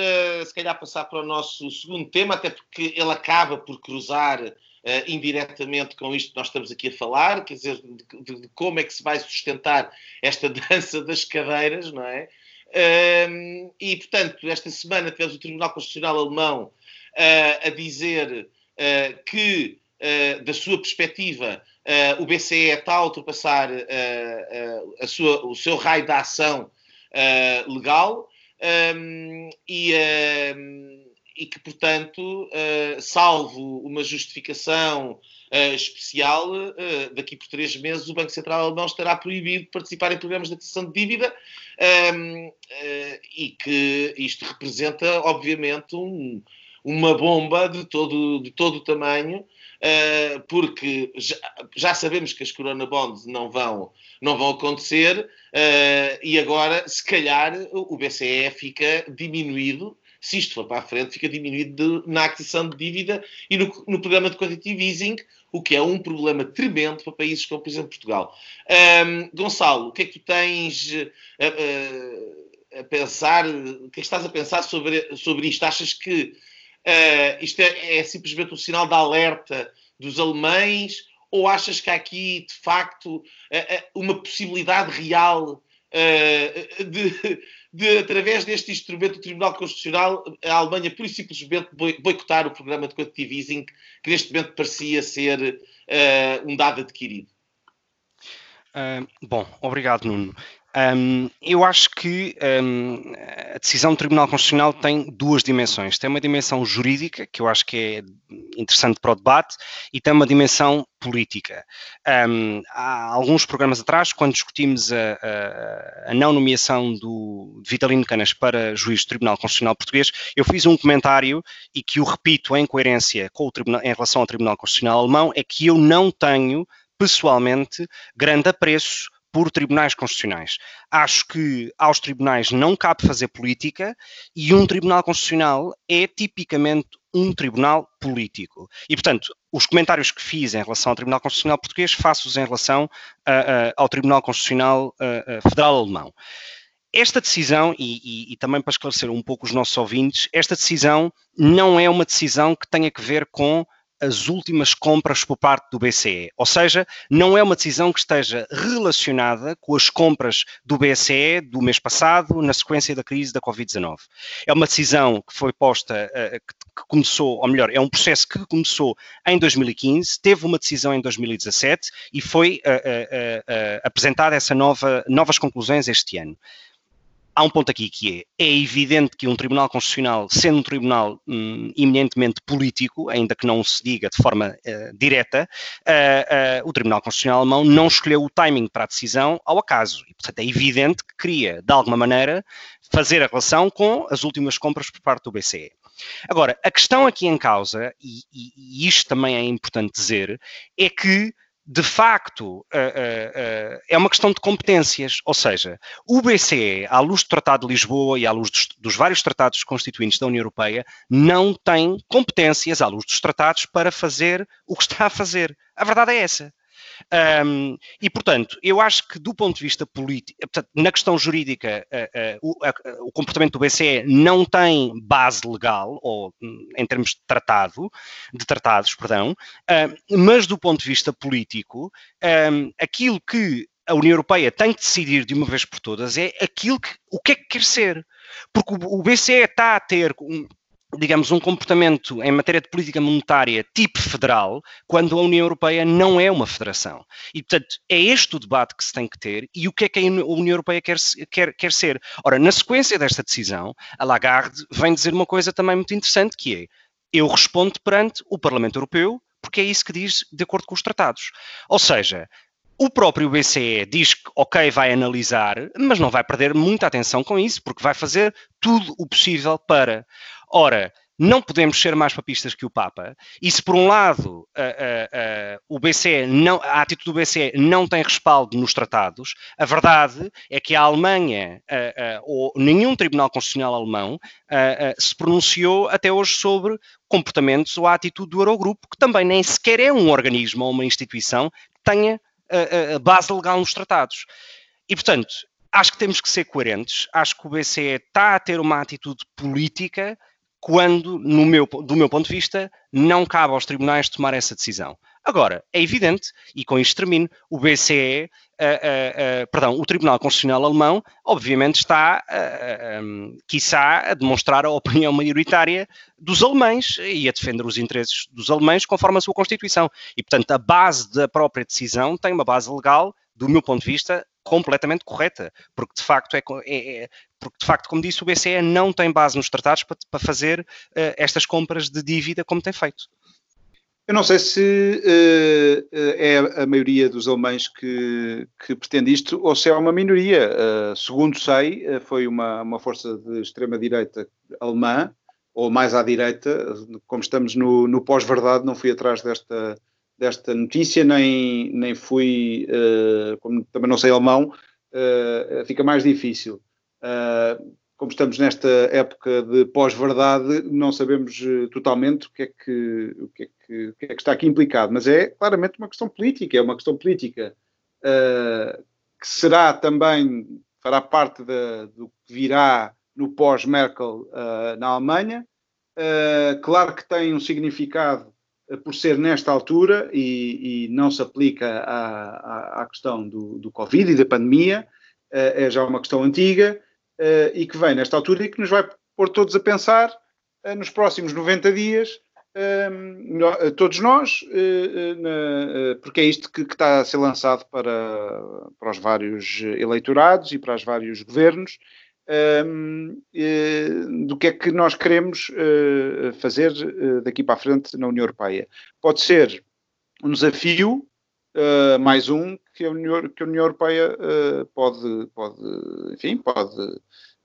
se calhar, passar para o nosso segundo tema, até porque ele acaba por cruzar uh, indiretamente com isto que nós estamos aqui a falar, quer dizer, de, de, como é que se vai sustentar esta dança das cadeiras, não é? Uh, e, portanto, esta semana tivemos o Tribunal Constitucional Alemão uh, a dizer eh, que, da sua perspectiva, o BCE está a ultrapassar a sua, o seu raio de ação legal um, e e que, portanto, salvo uma justificação especial, daqui por três meses o Banco Central Alemão estará proibido de participar em programas de aquisição de dívida e que isto representa, obviamente, um, uma bomba de todo, de todo o tamanho porque já, sabemos que as Corona Bonds não vão, não vão acontecer e agora, se calhar, o BCE fica diminuído se isto for para a frente, fica diminuído de, na aquisição de dívida e no, no, programa de quantitative easing, o que é um problema tremendo para países como, por exemplo, Portugal. Um, Gonçalo, o que é que tu tens a, a, a pensar, o que é que estás a pensar sobre, sobre isto? Achas que Uh, isto é, é, simplesmente um sinal de alerta dos alemães? Ou achas que há aqui, de facto, uma possibilidade real de, de, através deste instrumento do Tribunal Constitucional, a Alemanha, por simplesmente, boicotar o programa de quantitative easing, que neste momento parecia ser um dado adquirido? bom, obrigado, Nuno. Um, eu acho que um, a decisão do Tribunal Constitucional tem duas dimensões. Tem uma dimensão jurídica, que eu acho que é interessante para o debate, e tem uma dimensão política. Um, há alguns programas atrás, quando discutimos a, a, a não nomeação do Vitalino Canas para juiz do Tribunal Constitucional Português, eu fiz um comentário e que o repito em coerência com o tribunal, em relação ao Tribunal Constitucional Alemão, é que eu não tenho pessoalmente grande apreço por tribunais constitucionais. Acho que aos tribunais não cabe fazer política e um tribunal constitucional é tipicamente um tribunal político. E, portanto, os comentários que fiz em relação ao Tribunal Constitucional Português faço-os em relação uh, uh, ao Tribunal Constitucional uh, Federal Alemão. Esta decisão, e, e, e, também para esclarecer um pouco os nossos ouvintes, esta decisão não é uma decisão que tenha que ver com as últimas compras por parte do BCE. Ou seja, não é uma decisão que esteja relacionada com as compras do BCE do mês passado, na sequência da crise da Covid-19. É uma decisão que foi posta, uh, que começou, ou melhor, é um processo que começou em 2015, teve uma decisão em 2017 e foi uh, apresentada essa nova, novas conclusões este ano há um ponto aqui que é, é evidente que um Tribunal Constitucional, sendo um tribunal hum, eminentemente político, ainda que não se diga de forma uh, direta, uh, uh, o Tribunal Constitucional alemão não escolheu o timing para a decisão ao acaso. E, portanto, é evidente que queria, de alguma maneira, fazer a relação com as últimas compras por parte do BCE. Agora, a questão aqui em causa, e, e, e isto também é importante dizer, é que de facto, uh, uh, uh, é uma questão de competências. Ou seja, o BCE, à luz do Tratado de Lisboa e à luz dos, dos, vários tratados constituintes da União Europeia, não tem competências, à luz dos tratados, para fazer o que está a fazer. A verdade é essa. Um, e, portanto, eu acho que do ponto de vista político, na questão jurídica, uh, uh, o, uh, o, comportamento do BCE não tem base legal, ou hum, em termos de tratado, de tratados, perdão, mas do ponto de vista político, um, aquilo que a União Europeia tem que decidir de uma vez por todas é aquilo que, o que é que quer ser. Porque o, BCE está a ter digamos, um comportamento em matéria de política monetária tipo federal, quando a União Europeia não é uma federação. E, portanto, é este o debate que se tem que ter e o que é que a União Europeia quer, quer, quer ser. Ora, na sequência desta decisão, a Lagarde vem dizer uma coisa também muito interessante, que é, eu respondo perante o Parlamento Europeu, porque é isso que diz de acordo com os tratados. Ou seja, o próprio BCE diz que, ok, vai analisar, mas não vai perder muita atenção com isso, porque vai fazer tudo o possível para. Ora, não podemos ser mais papistas que o Papa. E se por um lado uh, uh, uh, o BCE não, a atitude do BCE não tem respaldo nos tratados, a verdade é que a Alemanha ou nenhum tribunal constitucional alemão se pronunciou até hoje sobre comportamentos ou a atitude do Eurogrupo, que também nem sequer é um organismo ou uma instituição que tenha base legal nos tratados. E portanto, acho que temos que ser coerentes. Acho que o BCE está a ter uma atitude política quando, no meu, do meu ponto de vista, não cabe aos tribunais tomar essa decisão. Agora, é evidente, e com isto termino, o BCE, uh, uh, uh, perdão, o Tribunal Constitucional Alemão, obviamente está, uh, um, quiçá, a demonstrar a opinião maioritária dos alemães e a defender os interesses dos alemães conforme a sua Constituição. E, portanto, a base da própria decisão tem uma base legal do meu ponto de vista, completamente correta, porque de facto, é, é, é, porque de facto, como disse, o BCE não tem base nos tratados para, para fazer uh, estas compras de dívida como tem feito. Eu não sei se uh, é a maioria dos alemães que, que, pretende isto ou se é uma minoria. Uh, segundo sei, foi uma, uma força de extrema-direita alemã, ou mais à direita, como estamos no, no pós-verdade, não fui atrás desta, desta notícia, nem, nem fui, como também não sei alemão, fica mais difícil como estamos nesta época de pós-verdade, não sabemos uh, totalmente o que, é que, o, que é que, o que, é que, está aqui implicado, mas é claramente uma questão política, é uma questão política uh, que será também, fará parte de, do que virá no pós-Merkel uh, na Alemanha. claro que tem um significado por ser nesta altura e, e não se aplica à, à, à questão do, do, Covid e da pandemia, é já uma questão antiga uh, e que vem nesta altura e que nos vai pôr todos a pensar nos próximos 90 dias, uh, todos nós, porque é isto que, está a ser lançado para, para os vários eleitorados e para os vários governos. Do que é que nós queremos fazer daqui para a frente na União Europeia. Pode ser um desafio, mais um que a União, que a União Europeia pode, pode, enfim, pode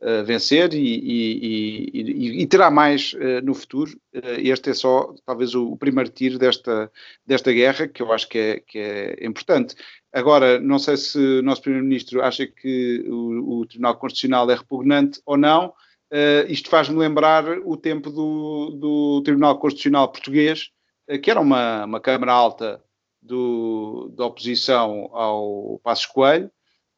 uh, vencer e, e, e, e, terá mais no futuro. este é só, talvez, o, o, primeiro tiro desta, desta guerra, que eu acho que é, que é importante. Agora, não sei se o nosso Primeiro-Ministro acha que o, o, Tribunal Constitucional é repugnante ou não. isto faz-me lembrar o tempo do, do Tribunal Constitucional Português, que era uma, uma Câmara Alta da oposição ao Passos Coelho,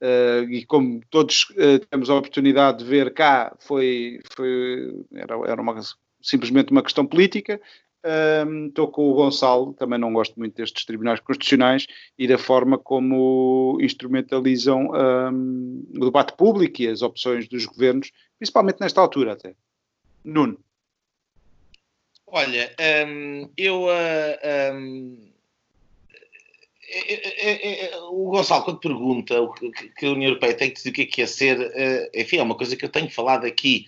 uh, e como todos uh, temos a oportunidade de ver cá, foi, foi era, era uma, simplesmente uma questão política. Um, estou com o Gonçalo, também não gosto muito destes tribunais constitucionais e da forma como instrumentalizam um, o debate público e as opções dos governos, principalmente nesta altura até. Nuno. Olha, um, eu uh, é, é, é, o Gonçalo, quando pergunta o que, que, a União Europeia tem que dizer o que é, que é ser, uh, enfim, é uma coisa que eu tenho falado aqui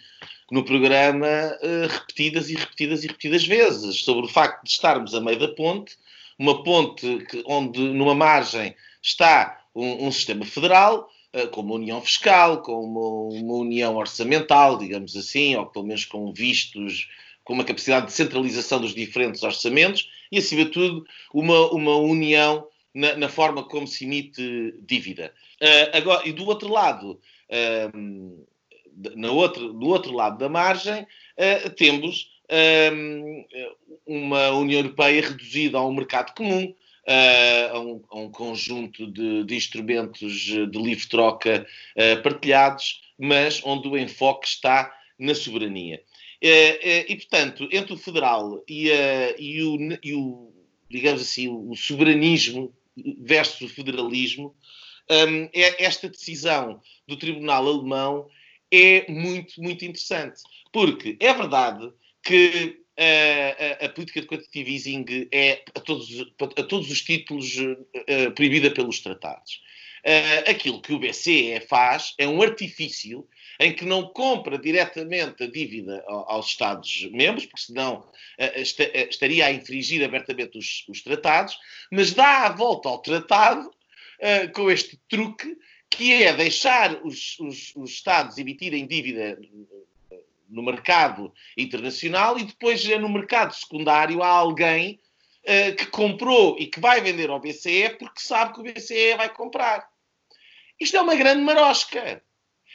no programa uh, repetidas e repetidas e repetidas vezes, sobre o facto de estarmos a meio da ponte, uma ponte que, onde numa margem está um, um sistema federal, uh, com uma união fiscal, com uma, uma, união orçamental, digamos assim, ou pelo menos com vistos, com uma capacidade de centralização dos diferentes orçamentos, e acima de tudo, uma, uma união na, na forma como se emite dívida. Uh, agora, e do outro lado, uh, na outra, do outro lado da margem, uh, temos uma União Europeia reduzida a um mercado comum, a um, a, um, conjunto de, de, instrumentos de livre troca partilhados, mas onde o enfoque está na soberania. e, portanto, entre o federal e, e, o, e o, digamos assim, o soberanismo versus o federalismo, um, é, esta decisão do Tribunal Alemão é muito, muito interessante. Porque é verdade que a, a, a política de quantitative easing é a todos, a todos os títulos uh, proibida pelos tratados. Uh, aquilo que o BCE faz é um artifício em que não compra diretamente a dívida aos Estados-membros, porque senão uh, estaria a infringir abertamente os, os, tratados, mas dá a volta ao tratado com este truque, que é deixar os, os, os Estados emitirem dívida no mercado internacional e depois no mercado secundário há alguém uh, que comprou e que vai vender ao BCE porque sabe que o BCE vai comprar. Isto é uma grande marosca.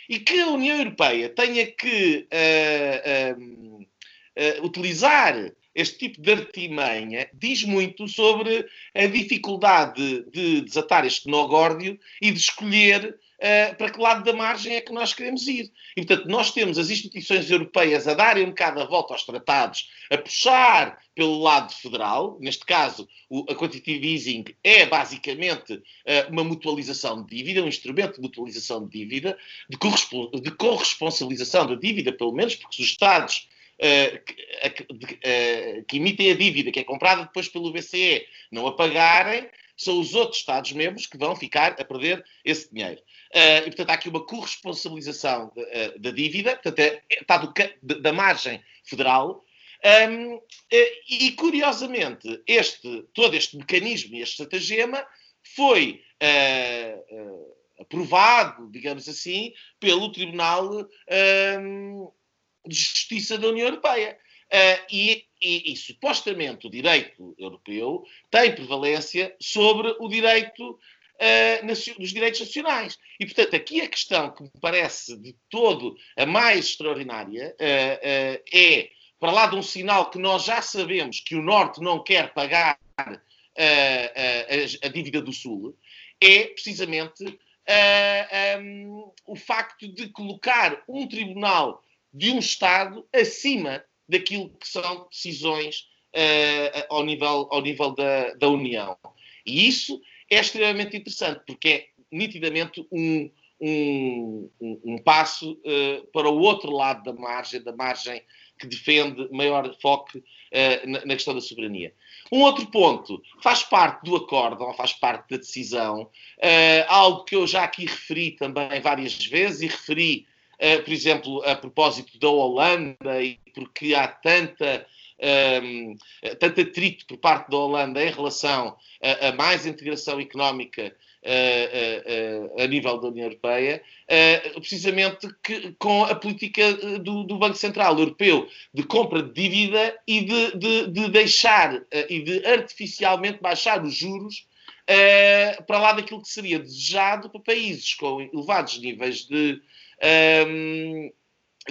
E que a União Europeia tenha que uh, uh, utilizar este tipo de artimanha diz muito sobre a dificuldade de desatar este nó górdio e de escolher uh, para que lado da margem é que nós queremos ir. E, portanto, nós temos as instituições europeias a darem um bocado a volta aos tratados, a puxar pelo lado federal, neste caso, o, a quantitative easing é basicamente uh, uma mutualização de dívida, um instrumento de mutualização de dívida, de, de corresponsabilização da dívida, pelo menos, porque os Estados Uh, que, que, emitem a dívida que é comprada depois pelo BCE não a pagarem, são os outros Estados-membros que vão ficar a perder esse dinheiro. Uh, e, portanto, há aqui uma corresponsabilização uh, da dívida, portanto, é, está do, da margem federal. Um, uh, e, curiosamente, este, todo este mecanismo e este estratagema foi aprovado, digamos assim, pelo Tribunal de Justiça da União Europeia. Uh, e, e, e, supostamente o direito europeu tem prevalência sobre o direito uh, dos direitos nacionais. E, portanto, aqui a questão que me parece de todo a mais extraordinária uh, é, para lá de um sinal que nós já sabemos que o Norte não quer pagar a, dívida do Sul, é precisamente um, o facto de colocar um tribunal de um Estado acima daquilo que são decisões uh, ao nível, ao nível da, da União. E isso é extremamente interessante, porque é nitidamente um, um, um, passo uh, para o outro lado da margem, da margem que defende maior foco uh, na, na, questão da soberania. Um outro ponto, faz parte do acordo, faz parte da decisão, uh, algo que eu já aqui referi também várias vezes e referi por exemplo, a propósito da Holanda, e porque há tanta, um, ehm, tanto atrito por parte da Holanda em relação a, a mais integração económica uh, uh, a nível da União Europeia, precisamente que, com a política do, do, Banco Central Europeu de compra de dívida e de, de, de deixar e de artificialmente baixar os juros para lá daquilo que seria desejado para países com elevados níveis de um,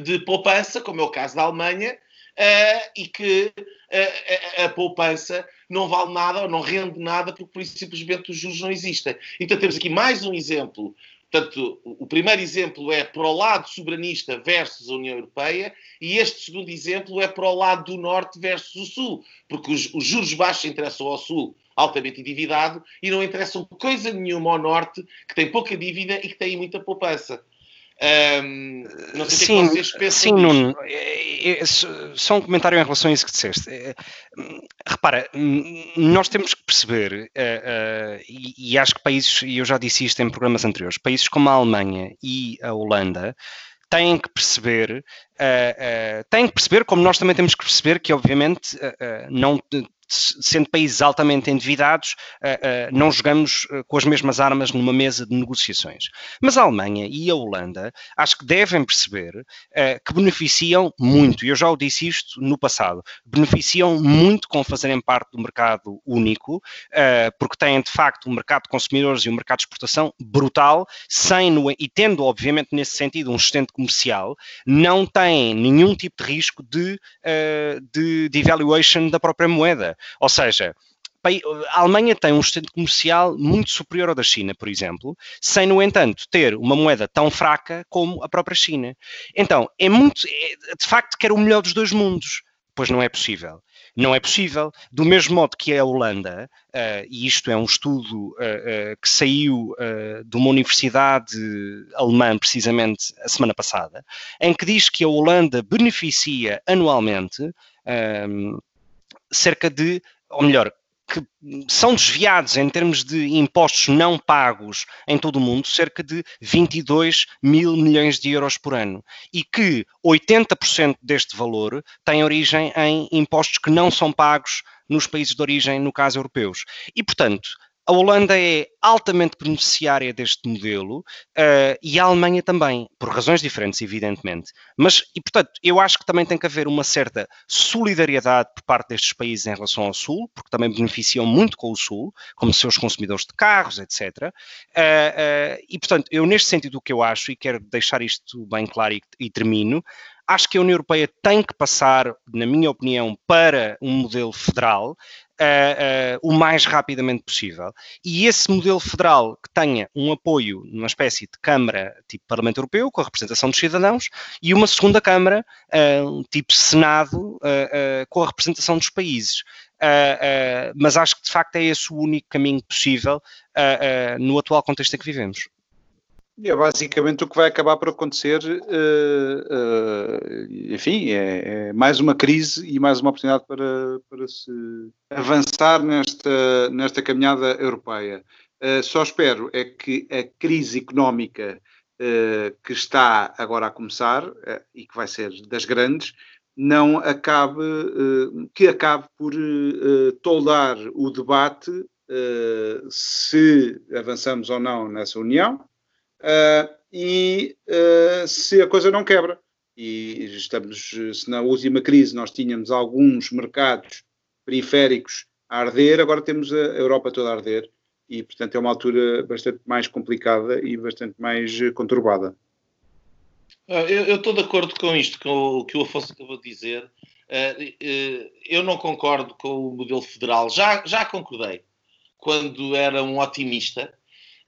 de poupança, como é o caso da Alemanha, uh, e que uh, a, a, poupança não vale nada ou não rende nada porque simplesmente os juros não existem. Então temos aqui mais um exemplo. Portanto, o primeiro exemplo é para o lado soberanista versus a União Europeia e este segundo exemplo é para o lado do Norte versus o Sul, porque os, os juros baixos interessam ao Sul altamente endividado e não interessam coisa nenhuma ao Norte, que tem pouca dívida e que tem muita poupança. Um, não sei sim, que vocês pensam sim, Nuno. É, é, só um comentário em relação a isso que disseste. É, repara, nós temos que perceber, uh, uh, e, acho que países, e eu já disse isto em programas anteriores, países como a Alemanha e a Holanda têm que perceber, uh, têm que perceber, como nós também temos que perceber, que obviamente não sendo países altamente endividados, eh, eh, não jogamos eh, com as mesmas armas numa mesa de negociações. Mas a Alemanha e a Holanda acho que devem perceber que beneficiam muito, e eu já o disse isto no passado, beneficiam muito com fazerem parte do mercado único, porque têm de facto um mercado de consumidores e um mercado de exportação brutal, sem, e tendo obviamente nesse sentido um sustento comercial, não têm nenhum tipo de risco de, de devaluation da própria moeda. Ou seja, a Alemanha tem um sustento comercial muito superior ao da China, por exemplo, sem, no entanto, ter uma moeda tão fraca como a própria China. Então, é muito, é, de facto, quer o melhor dos dois mundos. Pois não é possível. Não é possível, do mesmo modo que a Holanda, uh, e isto é um estudo uh, uh, que saiu de uma universidade alemã, precisamente a semana passada, em que diz que a Holanda beneficia anualmente cerca de, ou melhor, que são desviados em termos de impostos não pagos em todo o mundo cerca de 22 mil milhões de euros por ano e que 80% deste valor tem origem em impostos que não são pagos nos países de origem, no caso europeus. E, portanto, a Holanda é altamente beneficiária deste modelo uh, e a Alemanha também, por razões diferentes, evidentemente. Mas, e portanto, eu acho que também tem que haver uma certa solidariedade por parte destes países em relação ao Sul, porque também beneficiam muito com o Sul, como seus consumidores de carros, etc. Uh, uh, e, portanto, eu, neste sentido, o que eu acho, e quero deixar isto bem claro e, e termino, Acho que a União Europeia tem que passar, na minha opinião, para um modelo federal uh, uh, o mais rapidamente possível. E esse modelo federal que tenha um apoio numa espécie de Câmara tipo Parlamento Europeu, com a representação dos cidadãos, e uma segunda Câmara, uh, tipo Senado, com a representação dos países. mas acho que de facto é esse o único caminho possível no atual contexto em que vivemos. É basicamente o que vai acabar por acontecer, uh, uh, enfim, é, é, mais uma crise e mais uma oportunidade para, para se avançar nesta, nesta caminhada europeia. Uh, só espero é que a crise económica que está agora a começar e que vai ser das grandes, não acabe, que acabe por toldar o debate se avançamos ou não nessa união, uh, e uh, se a coisa não quebra. E estamos, se na última crise nós tínhamos alguns mercados periféricos a arder, agora temos a Europa toda a arder e, portanto, é uma altura bastante mais complicada e bastante mais conturbada. Ah, eu estou de acordo com isto, com o que o Afonso acabou de dizer. Eu não concordo com o modelo federal. Já, já concordei quando era um otimista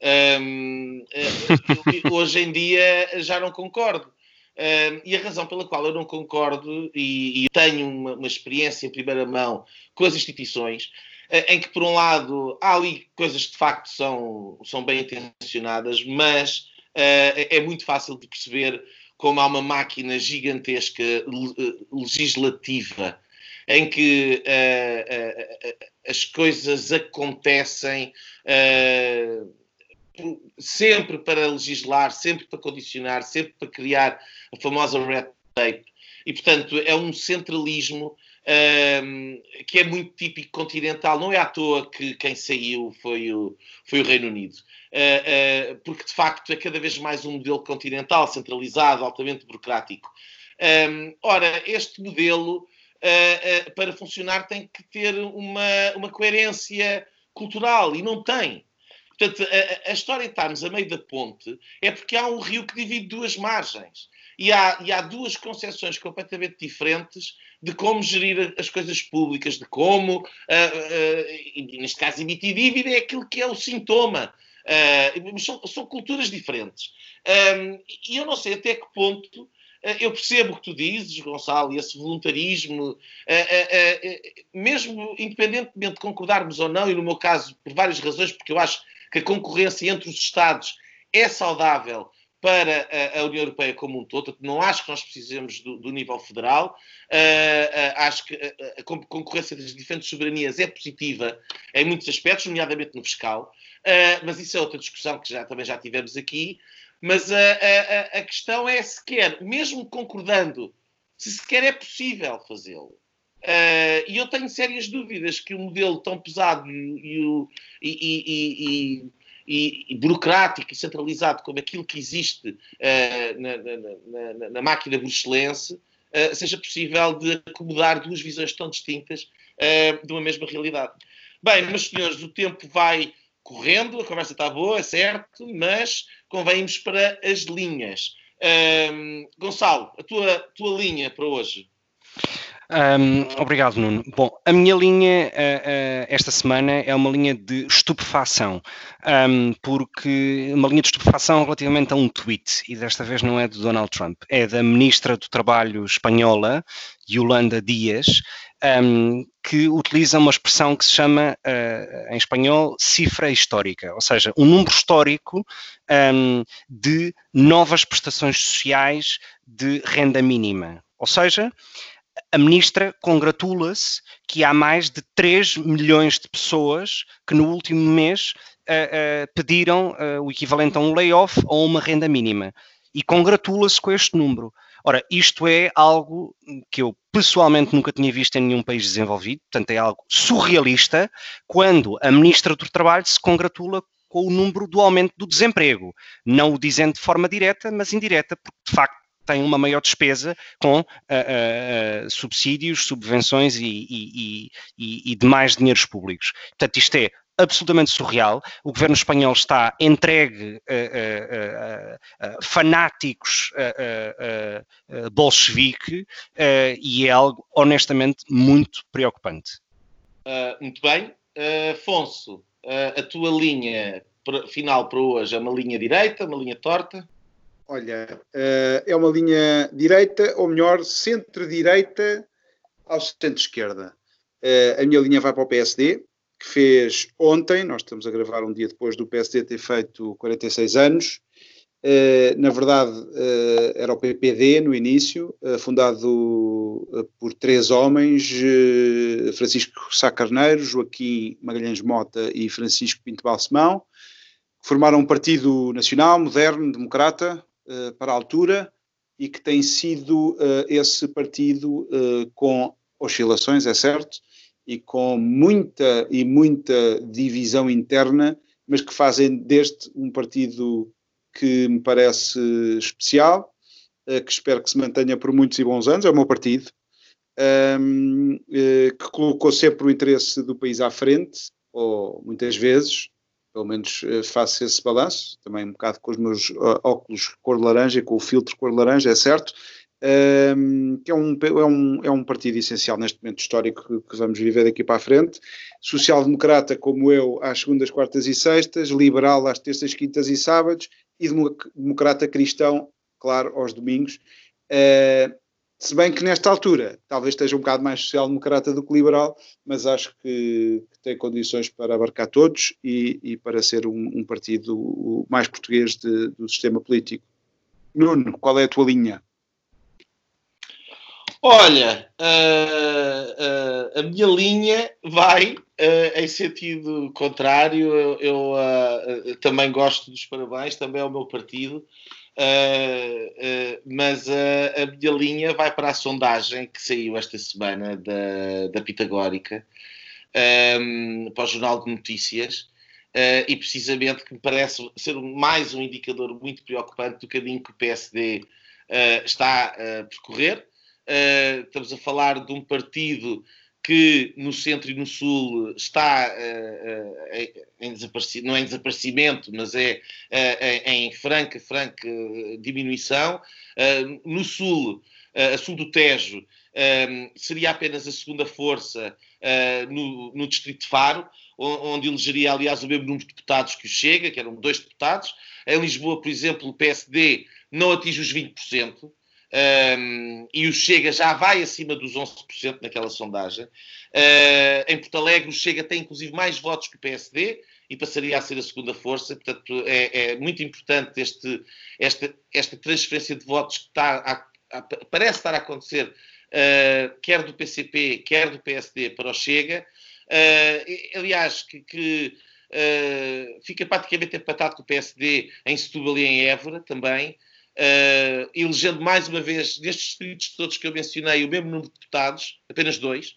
um, eh, hoje em dia já não concordo. Um, e a razão pela qual eu não concordo e, e tenho uma, uma, experiência em primeira mão com as instituições, uh, em que, por um lado, há ali coisas que de facto são, são bem intencionadas, mas uh, é muito fácil de perceber como há uma máquina gigantesca legislativa em que uh, as coisas acontecem sempre para legislar, sempre para condicionar, sempre para criar a famosa red tape. E, portanto, é um centralismo um, que é muito típico continental. Não é à toa que quem saiu foi o, foi o Reino Unido. Uh, uh, porque, de facto, é cada vez mais um modelo continental, centralizado, altamente burocrático. Um, ora, este modelo, uh, para funcionar, tem que ter uma, uma coerência cultural e não tem. Portanto, a, a, história de estarmos a meio da ponte é porque há um rio que divide duas margens. E há, e há duas concepções completamente diferentes de como gerir as coisas públicas, de como, uh, uh, neste caso, emitir dívida é aquilo que é o sintoma. Uh, são, são, culturas diferentes. Um, e eu não sei até que ponto eu percebo o que tu dizes, Gonçalo, e esse voluntarismo, mesmo independentemente de concordarmos ou não, e no meu caso, por várias razões, porque eu acho que a concorrência entre os Estados é saudável para a, União Europeia como um todo. Não acho que nós precisemos do, do nível federal. Uh, uh, acho que a, a, concorrência das diferentes soberanias é positiva em muitos aspectos, nomeadamente no fiscal. Uh, mas isso é outra discussão que já, também já tivemos aqui. Mas a, questão é sequer, mesmo concordando, se sequer é possível fazê-lo. Uh, e eu tenho sérias dúvidas que o modelo tão pesado e, e, e, e, burocrático e centralizado como aquilo que existe uh, na, na, na, na, máquina bruxelense uh, seja possível de acomodar duas visões tão distintas de uma mesma realidade. Bem, meus senhores, o tempo vai correndo, a conversa está boa, é certo, mas convém para as linhas. Gonçalo, a tua, tua linha para hoje. Um, obrigado, Nuno. Bom, a minha linha uh, uh, esta semana é uma linha de estupefação, um, porque uma linha de estupefação relativamente a um tweet, e desta vez não é de Donald Trump, é da Ministra do Trabalho espanhola, Yolanda Dias, um, que utiliza uma expressão que se chama, uh, em espanhol, cifra histórica, ou seja, um número histórico de novas prestações sociais de renda mínima. Ou seja, a ministra congratula-se que há mais de 3 milhões de pessoas que no último mês uh, uh, pediram uh, o equivalente a um layoff ou uma renda mínima. E congratula-se com este número. Ora, isto é algo que eu pessoalmente nunca tinha visto em nenhum país desenvolvido, portanto é algo surrealista, quando a Ministra do Trabalho se congratula com o número do aumento do desemprego, não o dizendo de forma direta, mas indireta, porque de facto tem uma maior despesa com uh, uh, subsídios, subvenções e, e, e, e demais dinheiros públicos. Portanto, isto é absolutamente surreal. O governo espanhol está entregue a, a, a, a fanáticos bolchevique e é algo honestamente muito preocupante. Uh, muito bem. Uh, Afonso, uh, a tua linha final para hoje é uma linha direita, uma linha torta? Olha, uh, é uma linha direita, ou melhor, centro-direita ao centro-esquerda. Uh, a minha linha vai para o PSD, que fez ontem, nós estamos a gravar um dia depois do PSD ter feito 46 anos, na verdade, era o PPD no início, fundado por três homens, Francisco Sá Carneiro, Joaquim Magalhães Mota e Francisco Pinto Balsemão, formaram um partido nacional, moderno, democrata, para a altura, e que tem sido esse partido com oscilações, é certo, e com muita e muita divisão interna, mas que fazem deste um partido que me parece especial, que espero que se mantenha por muitos e bons anos, é o meu partido, um, uh, eh, que colocou sempre o interesse do país à frente, ou muitas vezes, pelo menos uh, faço esse balanço, também um bocado com os meus óculos cor laranja, com o filtro cor laranja, é certo, um, que é um, é, um, é um partido essencial neste momento histórico que, vamos viver daqui para a frente. Social-democrata, como eu, às segundas, quartas e sextas, liberal às terças, quintas e sábados, e democrata cristão, claro, aos domingos. Uh, se bem que nesta altura talvez esteja um bocado mais social-democrata do que liberal, mas acho que, tem condições para abarcar todos e, e para ser um, um partido mais português de, do sistema político. Nuno, qual é a tua linha? Olha, uh, uh, a minha linha vai uh, em sentido contrário. Eu, eu também gosto dos parabéns, também é o meu partido, mas a minha linha vai para a sondagem que saiu esta semana da, da Pitagórica um, para o Jornal de Notícias. e precisamente que me parece ser mais um indicador muito preocupante do caminho que o PSD está a percorrer Uh, estamos a falar de um partido que no centro e no sul está uh, uh, em desaparecimento, não é em desaparecimento, mas é em franca, franca diminuição. no sul, a sul do Tejo, seria apenas a segunda força no, no Distrito de Faro, onde elegeria, aliás, o mesmo número de deputados que o Chega, que eram dois deputados. Em Lisboa, por exemplo, o PSD não atinge os 20% um, e o Chega já vai acima dos 11% naquela sondagem. Uh, em Porto Alegre, o Chega tem inclusive mais votos que o PSD e passaria a ser a segunda força. Portanto, é, é muito importante este, esta, esta transferência de votos que está a, a, parece estar a acontecer, uh, quer do PCP, quer do PSD, para o Chega. Uh, aliás, que, que fica praticamente empatado com o PSD em Setúbal e em Évora também uh, elegendo mais uma vez, destes distritos todos que eu mencionei, o mesmo número de deputados, apenas dois.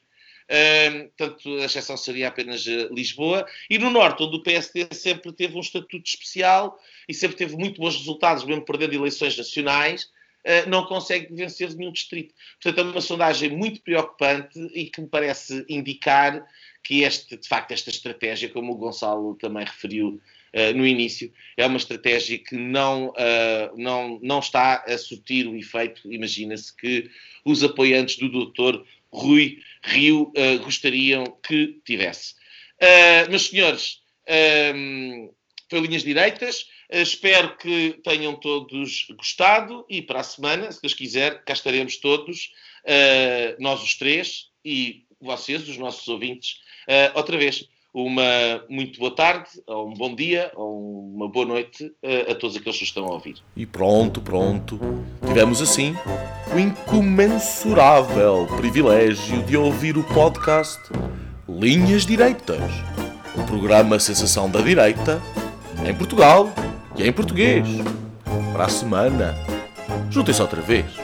Uh, portanto, a exceção seria apenas uh, Lisboa. E no Norte, onde o PSD sempre teve um estatuto especial e sempre teve muito bons resultados, mesmo perdendo eleições nacionais, uh, não consegue vencer nenhum distrito. Portanto, é uma sondagem muito preocupante e que me parece indicar que este, de facto, esta estratégia, como o Gonçalo também referiu uh, no início, é uma estratégia que não, uh, não, não está a surtir o efeito, imagina-se, que os apoiantes do doutor Rui Rio uh, gostariam que tivesse. meus senhores, um, foi linhas direitas. espero que tenham todos gostado e para a semana, se Deus quiser, cá estaremos todos, nós os três e vocês, os nossos ouvintes, outra vez uma muito boa tarde, ou um bom dia, ou uma boa noite a, a todos aqueles que estão a ouvir. E pronto, pronto. Tivemos assim o incomensurável privilégio de ouvir o podcast Linhas Direitas, um programa Sensação da Direita em Portugal e em português. Para a semana, juntem-se outra vez.